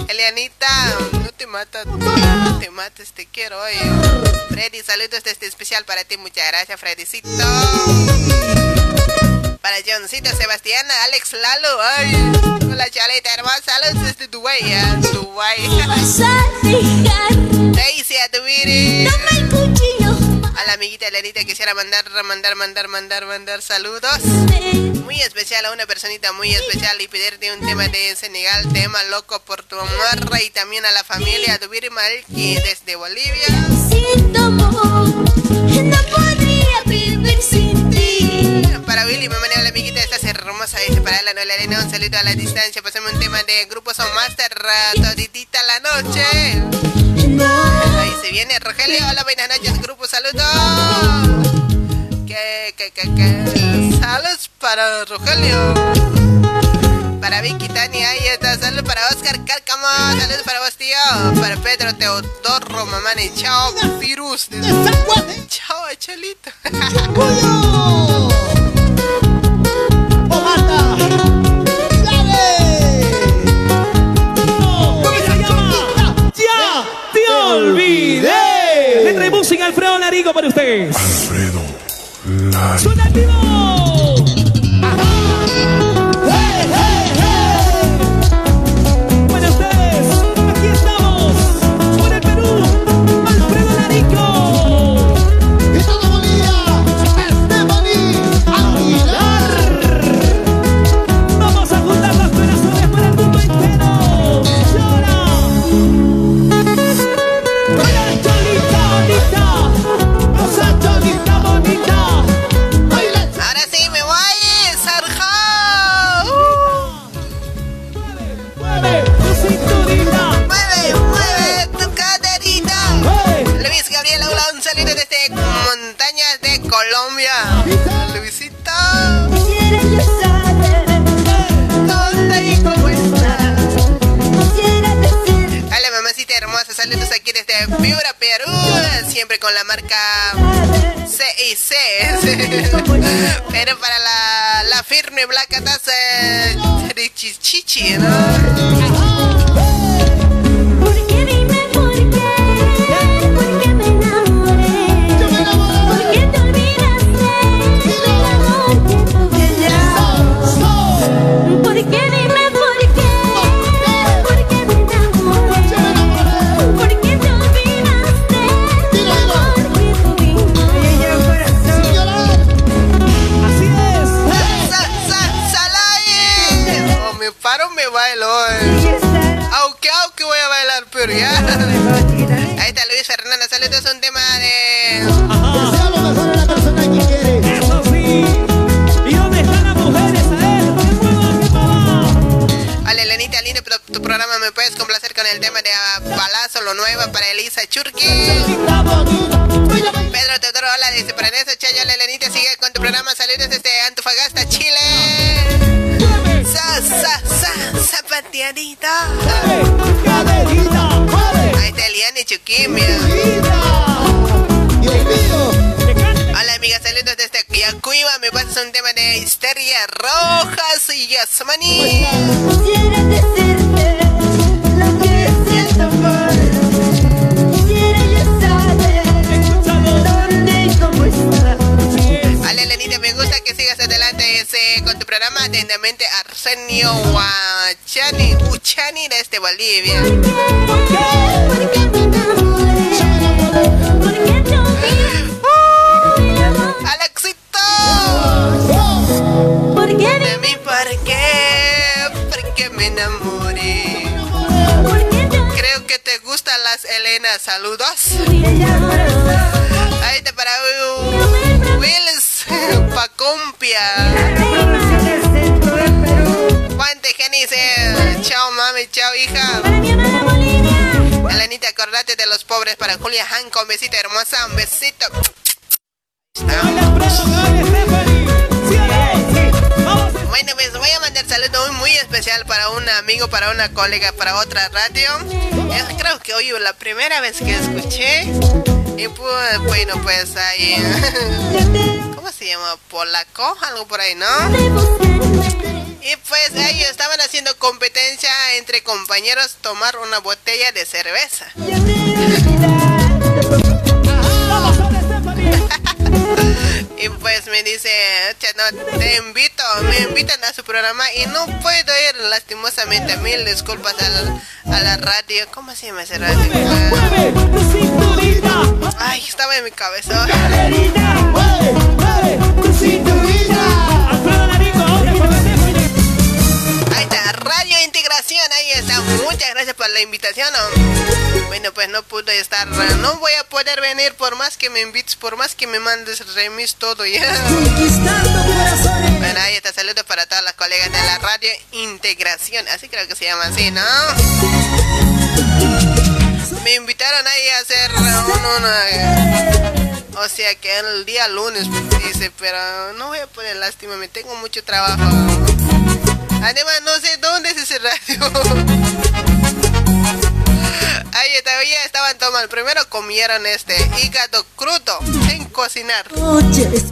Elianita, te matas, no te mates, te quiero hoy. Freddy, saludos desde especial para ti, muchas gracias, Freddycito. Para Johncito, Sebastián, Alex Lalo, ay, hola Chaleta, hermana, saludos desde Dubai, ¿eh? Dubai. Daisy, a tu Toma el cuchillo. A la amiguita Elenita quisiera mandar, mandar, mandar, mandar, mandar saludos. Muy especial a una personita muy especial y pedirte un tema de Senegal, tema loco por tu amor y también a la familia Dubiri Malki desde Bolivia. Sin tu amor, no podría vivir sin ti. Para Willy, me manera la amiguita, estás hermosa, dice para la Nola Arena, un saludo a la distancia, pasame un tema de Grupo Son Master, toditita la noche. Ahí se viene Rogelio, hola, buenas noches, grupo, saludos. Que, que, que, que, saludos para Rogelio. Para Vicky Tania, ahí está, saludos para Oscar Cárcamo, saludos para vos, tío. Para Pedro Teodoro, mamani, chao, virus. Chao, Chelito. Música Alfredo Larigo para ustedes. Alfredo Larigo. Montañas de Colombia. Luisito. Quisiera yo saber dónde y cómo estás. Quisiera decir Hola mamacita hermosa, saludos aquí desde Piura, Perú, siempre con la marca CIC. Pero para la, la firme Black Atas de Chichichi, ¿no? bailo. Eh. Aunque, aunque voy a bailar, pero ya. Ahí está Luis Hernández. Saludos, un tema de. A la persona que quiere. Eso sí. ¿Y dónde están las mujeres? A él, no Vale, Lenita, lindo pro tu programa. Me puedes complacer con el tema de ah, Balazo, lo nuevo para Elisa Churki. Pedro Teodoro, hola, dice para eso, Chayo, Lenita, sigue con tu programa. Saludos desde Antofagasta, Chile. Sa, zapateadita. Ahí está Eliane Chuquimia. Hola amiga, saludos desde Yacuiba. Me pasas un tema de Histeria Rojas y Yasmani. Quisiera decirte programa atentamente Arsenio Huachani, Uchani desde Bolivia. ¡Uh! ¡Alexito! De mí, ¿por qué? Porque me enamoré. Creo que te gustan las Elenas. Saludos. Ahí está para Wills Pacumpia. Juan Chao, mami, chao, hija. Elenita, acordate de los pobres para Julia Hanco. Un besito hermosa, un besito. Bueno, pues voy a mandar saludo muy, muy especial para un amigo, para una colega, para otra radio. Es, creo que hoy la primera vez que escuché. Y pues, bueno, pues ahí. ¿Cómo se llama? Polaco, algo por ahí, ¿no? Y pues ahí estaban haciendo competencia entre compañeros tomar una botella de cerveza. Y pues me dice, "Che, no, te invito, me invitan a su programa y no puedo ir lastimosamente. Mil disculpas a la, a la radio. ¿Cómo se llama ese radio? Ay, estaba en mi cabeza. Radio Integración, ahí está. Muchas gracias por la invitación. ¿no? Bueno, pues no pude estar, no voy a poder venir por más que me invites, por más que me mandes remis, todo ya. Bueno, ahí está, saludos para todas las colegas de la Radio Integración, así creo que se llama así, ¿no? Me invitaron ahí a hacer un, una, o sea que el día lunes dice, pero no voy a poner lástima, me tengo mucho trabajo. Además, no sé dónde es ese radio. Ahí todavía estaban tomando. Primero comieron este hígado crudo sin cocinar.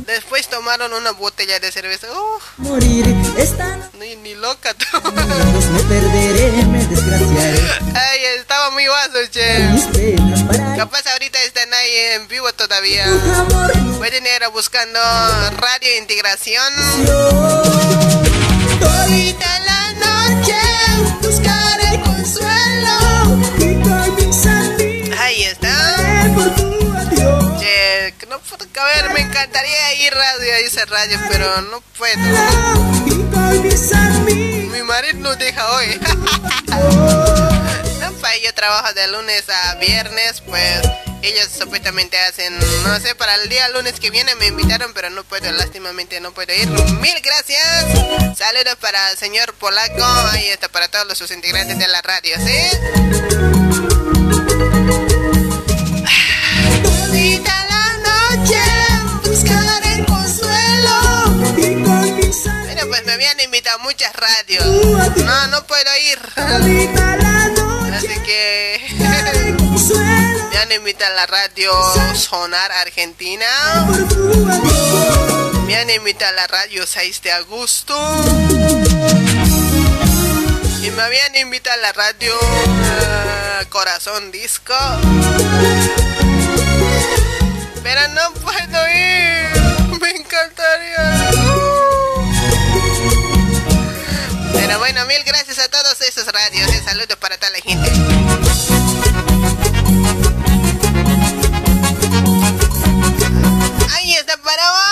Después tomaron una botella de cerveza. Morir ni, ni loca tú. me perderé, me desgraciaré. Ay, estaba muy guaso, che. Capaz ahorita están ahí en vivo todavía. Pueden ir buscando Radio Integración. La noche buscaré consuelo. Ahí está. Que no puedo caber, me encantaría ir radio a ese radio, pero no puedo. Mi marido no deja hoy. No, pa, yo trabajo de lunes a viernes, pues ellos supuestamente hacen, no sé, para el día lunes que viene me invitaron, pero no puedo, lástimamente no puedo ir. Mil gracias. Saludos para el señor Polaco, ahí está para todos los sus integrantes de la radio, ¿sí? Todita la noche buscaré consuelo. Mira, pues me habían invitado a muchas radios. No, no puedo ir. Me han invitado a la radio Sonar Argentina. Me han invitado a la radio 6 de agosto. Y me habían invitado a la radio eh, Corazón Disco. Pero no puedo ir. Me encantaría. Pero bueno, mil gracias a todos esos radios. Un saludo para toda la gente. Para vos.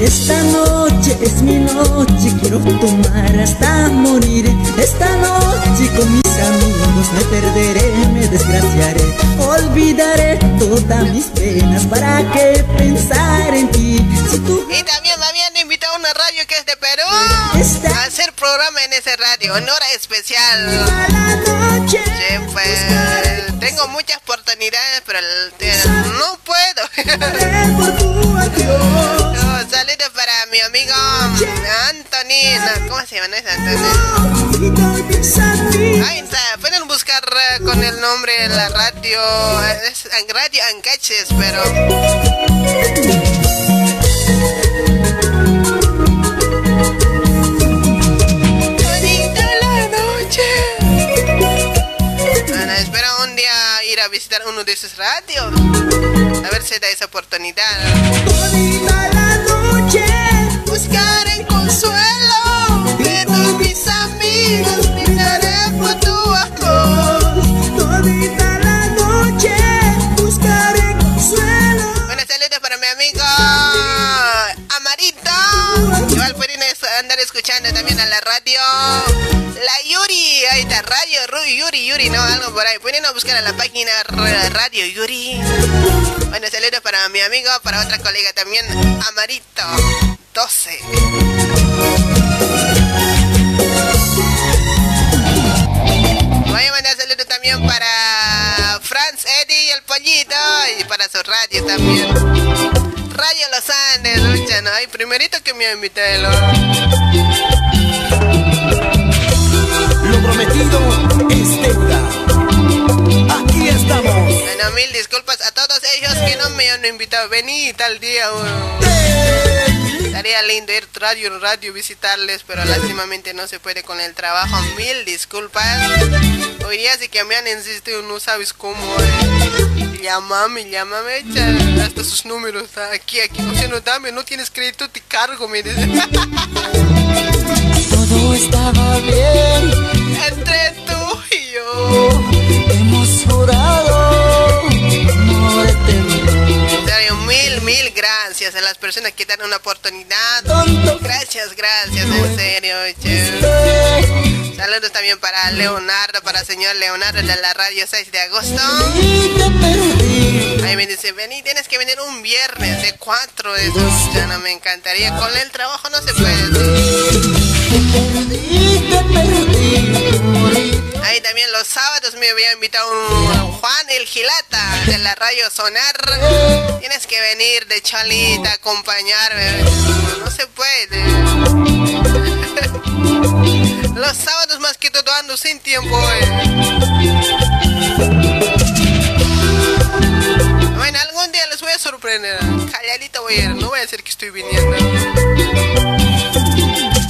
Esta noche es mi noche, quiero tomar hasta morir. Esta noche con mis amigos me perderé, me desgraciaré. Olvidaré todas mis penas para que pensar en ti. Y también me habían invitado a una radio que es de Perú a hacer programa en ese radio, en hora especial. Sí, pues, tengo muchas oportunidades, pero no puedo. saludos para mi amigo Antonino. ¿Cómo se llama ese? Ahí está, pueden buscar eh, con el nombre de la radio, es Radio Ancaches, pero... ir a visitar uno de esos radios. A ver si da esa oportunidad. la noche buscaré consuelo de todos mis amigos. Brindaré por tu amor. Todita la noche buscaré consuelo. Buenas saludos para mi amigo Amarito. Igual pueden andar escuchando también a la radio. La Yuri, ahí está, Radio Yuri, Yuri, no, algo por ahí. Pueden buscar a la página Radio Yuri. Bueno, saludos para mi amigo, para otra colega también, Amarito 12. Voy a mandar saludos también para Franz Eddie y el pollito y para su radio también. Radio Los Andes, lucha, ¿no? Ay, primerito que me invitado. Prometido es deuda. Aquí estamos. Bueno, mil disculpas a todos ellos que no me han invitado. Vení tal día. Estaría lindo ir radio radio visitarles, pero lástimamente no se puede con el trabajo. Mil disculpas. Hoy día sí que me han insistido, no sabes cómo. Eh. Llámame, llámame, hasta sus números. Aquí, aquí, o sea, no dame, no tienes crédito, te cargo, me dice. Todo estaba bien gracias a las personas que dan una oportunidad. Gracias, gracias, en serio. Saludos también para Leonardo, para señor Leonardo de la radio 6 de agosto. Ahí me dice, vení, tienes que venir un viernes de 4 de. Ya no me encantaría. Con el trabajo no se puede. Ahí también los sábados me había invitado un Juan el Gilata de la radio Sonar. Tienes que venir de Chalita a acompañarme. No se puede. Los sábados más que todo ando sin tiempo. Eh. Bueno, algún día les voy a sorprender. Calladito voy a ir. No voy a decir que estoy viniendo.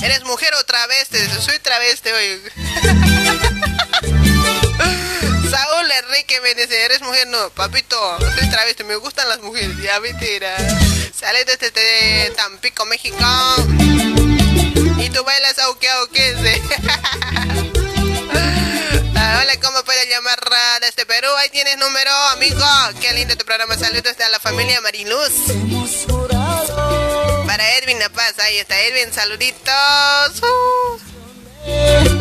¿Eres mujer o travesti? Soy travesti hoy. Saúl Enrique me dice, ¿eres mujer? No, papito, soy travesti, me gustan las mujeres. Ya mentira. Sale desde Tampico, México. Y tú bailas auque auque. Ah, hola, ¿cómo puedes llamar desde Perú? Ahí tienes número, amigo. Qué lindo tu programa. Saludos a la familia Mariluz. Para Edwin La Paz, ahí está Edwin, saluditos. Uh.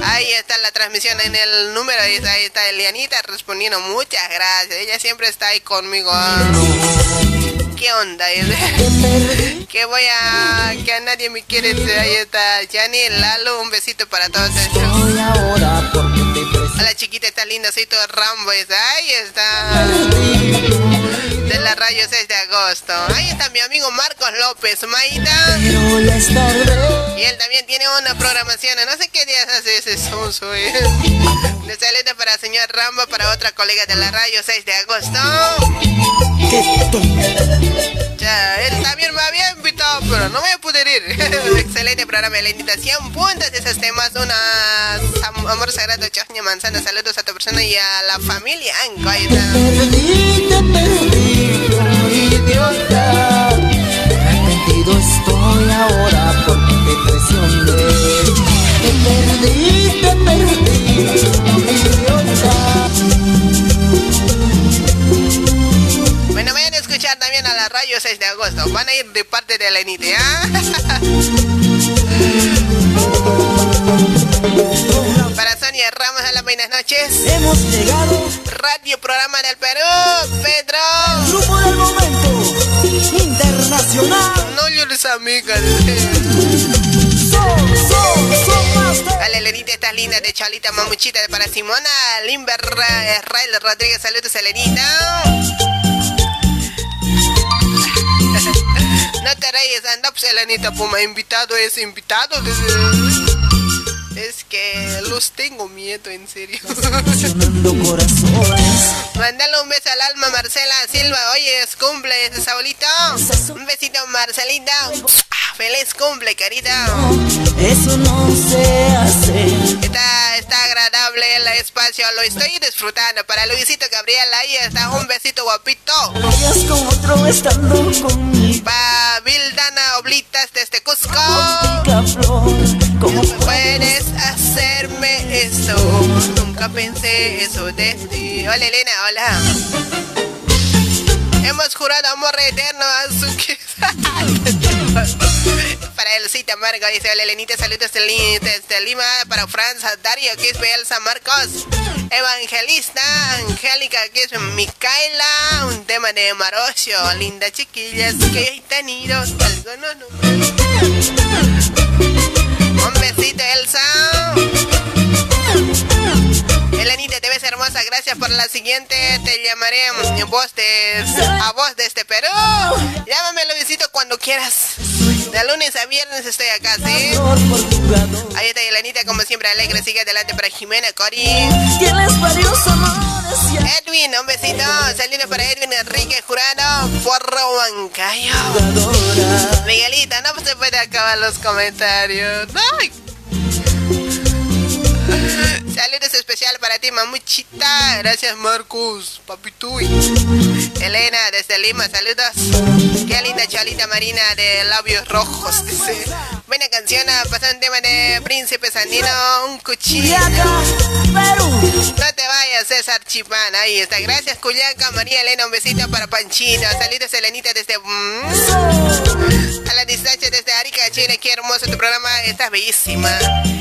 Ahí está la transmisión en el número, ahí está, ahí está Elianita respondiendo, muchas gracias, ella siempre está ahí conmigo. ¿Qué onda? que voy a... que a nadie me quiere, ahí está Yani, Lalo, un besito para todos Hola chiquita, está linda, soy todo Rambo, ahí está de la radio 6 de agosto. Ahí está mi amigo Marcos López Maida. Y él también tiene una programación. No sé qué días ese sonso. De salida para señor Rambo, para otra colega de la radio 6 de agosto. Ya, él también me había invitado, pero no a poder ir. Excelente programa, la invitación. puntas de esos temas. Unas amor sagrado, chasña manzana. Saludos a tu persona y a la familia. Estoy ahora escuchar también a la radio 6 de agosto. Van a ir de parte de Elenita, ¿ah? Para Sonia Ramos, a las buenas noches. Hemos llegado. Radio Programa del Perú, Pedro. Grupo del momento. Internacional. No llores, amiga. Dale, Elenita, estás linda de Chalita Mamuchita para Simona Limber Israel Rodríguez. Saludos, Elenita. No te reyes, anda, pues Elenita, Puma, invitado es invitado. Es que los tengo miedo, en serio. Mándale un beso al alma, Marcela Silva. Oye, es cumple, Saulito. Un besito, Marcelita. Feliz cumple, querida. Eso no se hace. Está, está agradable el espacio, lo estoy disfrutando. Para Luisito Gabriel, ahí está un besito guapito. con otro estando conmigo. Pa Vildana Oblitas desde Cusco. ¿Cómo puedes hacerme esto? Nunca pensé eso de ti. Hola Elena, hola. Hemos jurado amor eterno a su Para el cita Marco dice, hola Elenita, saludos desde Lima. Para Francia, Dario, es Elsa Marcos. Evangelista, Angélica, que es Micaela. Un tema de Marocio, linda chiquillas que he tenido algunos Un te ves hermosa. Gracias por la siguiente. Te llamaré voz de, a voz de este Perú. Llámame, Luisito, cuando quieras. De lunes a viernes estoy acá, ¿sí? Ahí está Elenita, como siempre, alegre. Sigue adelante para Jimena Cori. Edwin, un besito. Saliendo para Edwin Enrique Jurado. Porro Huancayo. Miguelita, no se puede acabar los comentarios. ¡Ay! Saludos especial para ti, mamuchita. Gracias, Marcos, papituy. Elena, desde Lima, saludos. Qué linda chalita marina de labios rojos, dice. Buena canción, pasa un tema de Príncipe Sandino, un cuchillo. No te vayas, César Chipán. Ahí está. Gracias, Cuyaca. María Elena, un besito para Panchito. Saludos, Elenita, desde. Mm, a la distancia desde Arica, Chile. Qué hermoso tu programa. Estás bellísima.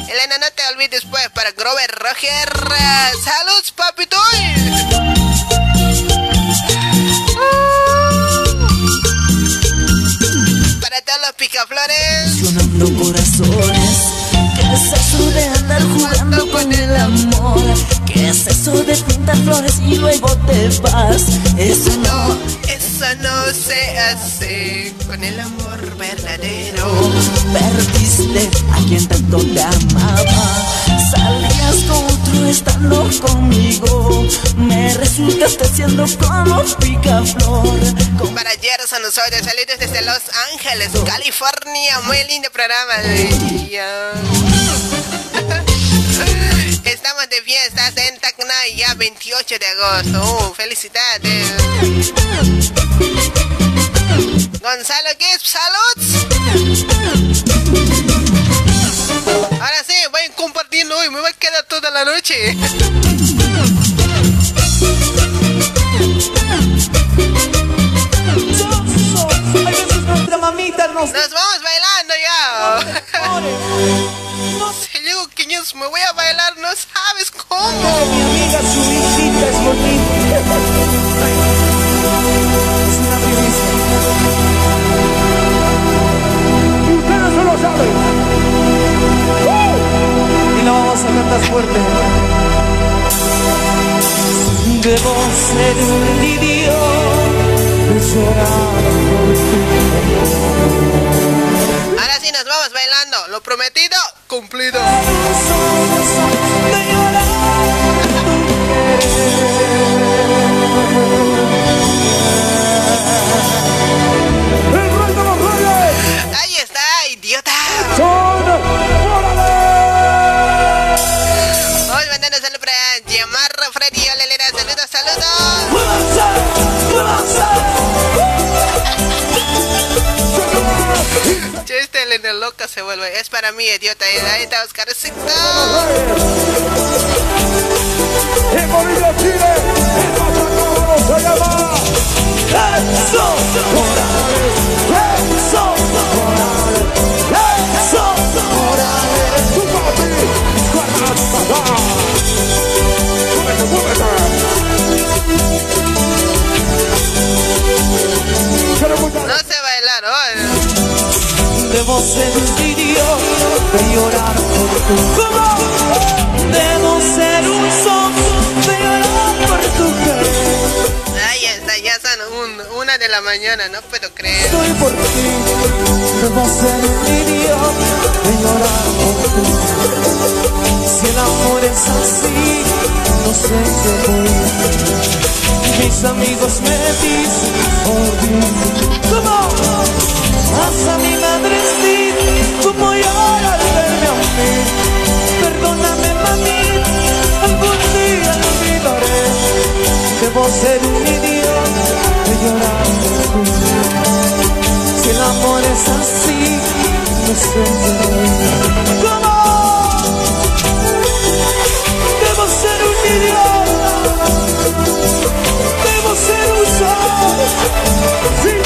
Elena, no te olvides, pues, para Grover Roger. ¡Saludos, papito! Para todos los picaflores. corazones. ¿Qué es eso de andar jugando con el amor? ¿Qué es eso de pintar flores y luego te vas? Eso no, eso no se hace con el amor verdadero. Perdiste a quien tanto te amaba. Salías con otro estando conmigo. Me resultaste siendo como picaflor. Para Gerson Osorio, saludos desde Los Ángeles, California. Muy lindo programa. Estamos de fiestas en Tacna ya 28 de agosto. Uh, felicidades. Gonzalo, ¿qué es? ¡Salud! Hoy, me va a quedar toda la noche. Nos vamos bailando ya. Si llego 500 me voy a bailar, no sabes cómo. La vamos a cantar fuerte. Debo ser un idiota llorar por Ahora sí nos vamos bailando. Lo prometido, cumplido. Ahí está, Elena loca se vuelve. Es para mí, idiota. Ahí está Oscar Chile, Eso. Debo ser un idiota de llorar por tu Debo ser un sonso de llorar por tu Ay, ya está, ya son una de la mañana, no puedo creer. Estoy por ti, debo ser un idiota de llorar por tu Si el amor es así, no sé qué voy Mis amigos me dicen, oh, como verme. Debo ser un idiota de llorar. Si el amor es así, ¿Cómo? Debo ser un idiota. Debo ser un sol.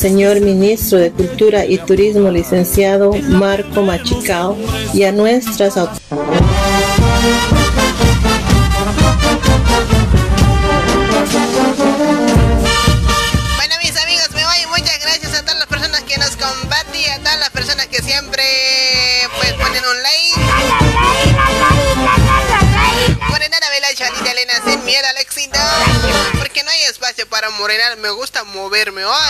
señor ministro de cultura y turismo licenciado marco machicao y a nuestras autos bueno mis amigos me voy. Muchas gracias a todas las personas que nos combatían a todas las personas que siempre pues ponen un like. Ponen a la bela chanita elena sin miedo al éxito porque no hay espacio para morenar. Me gusta moverme hoy.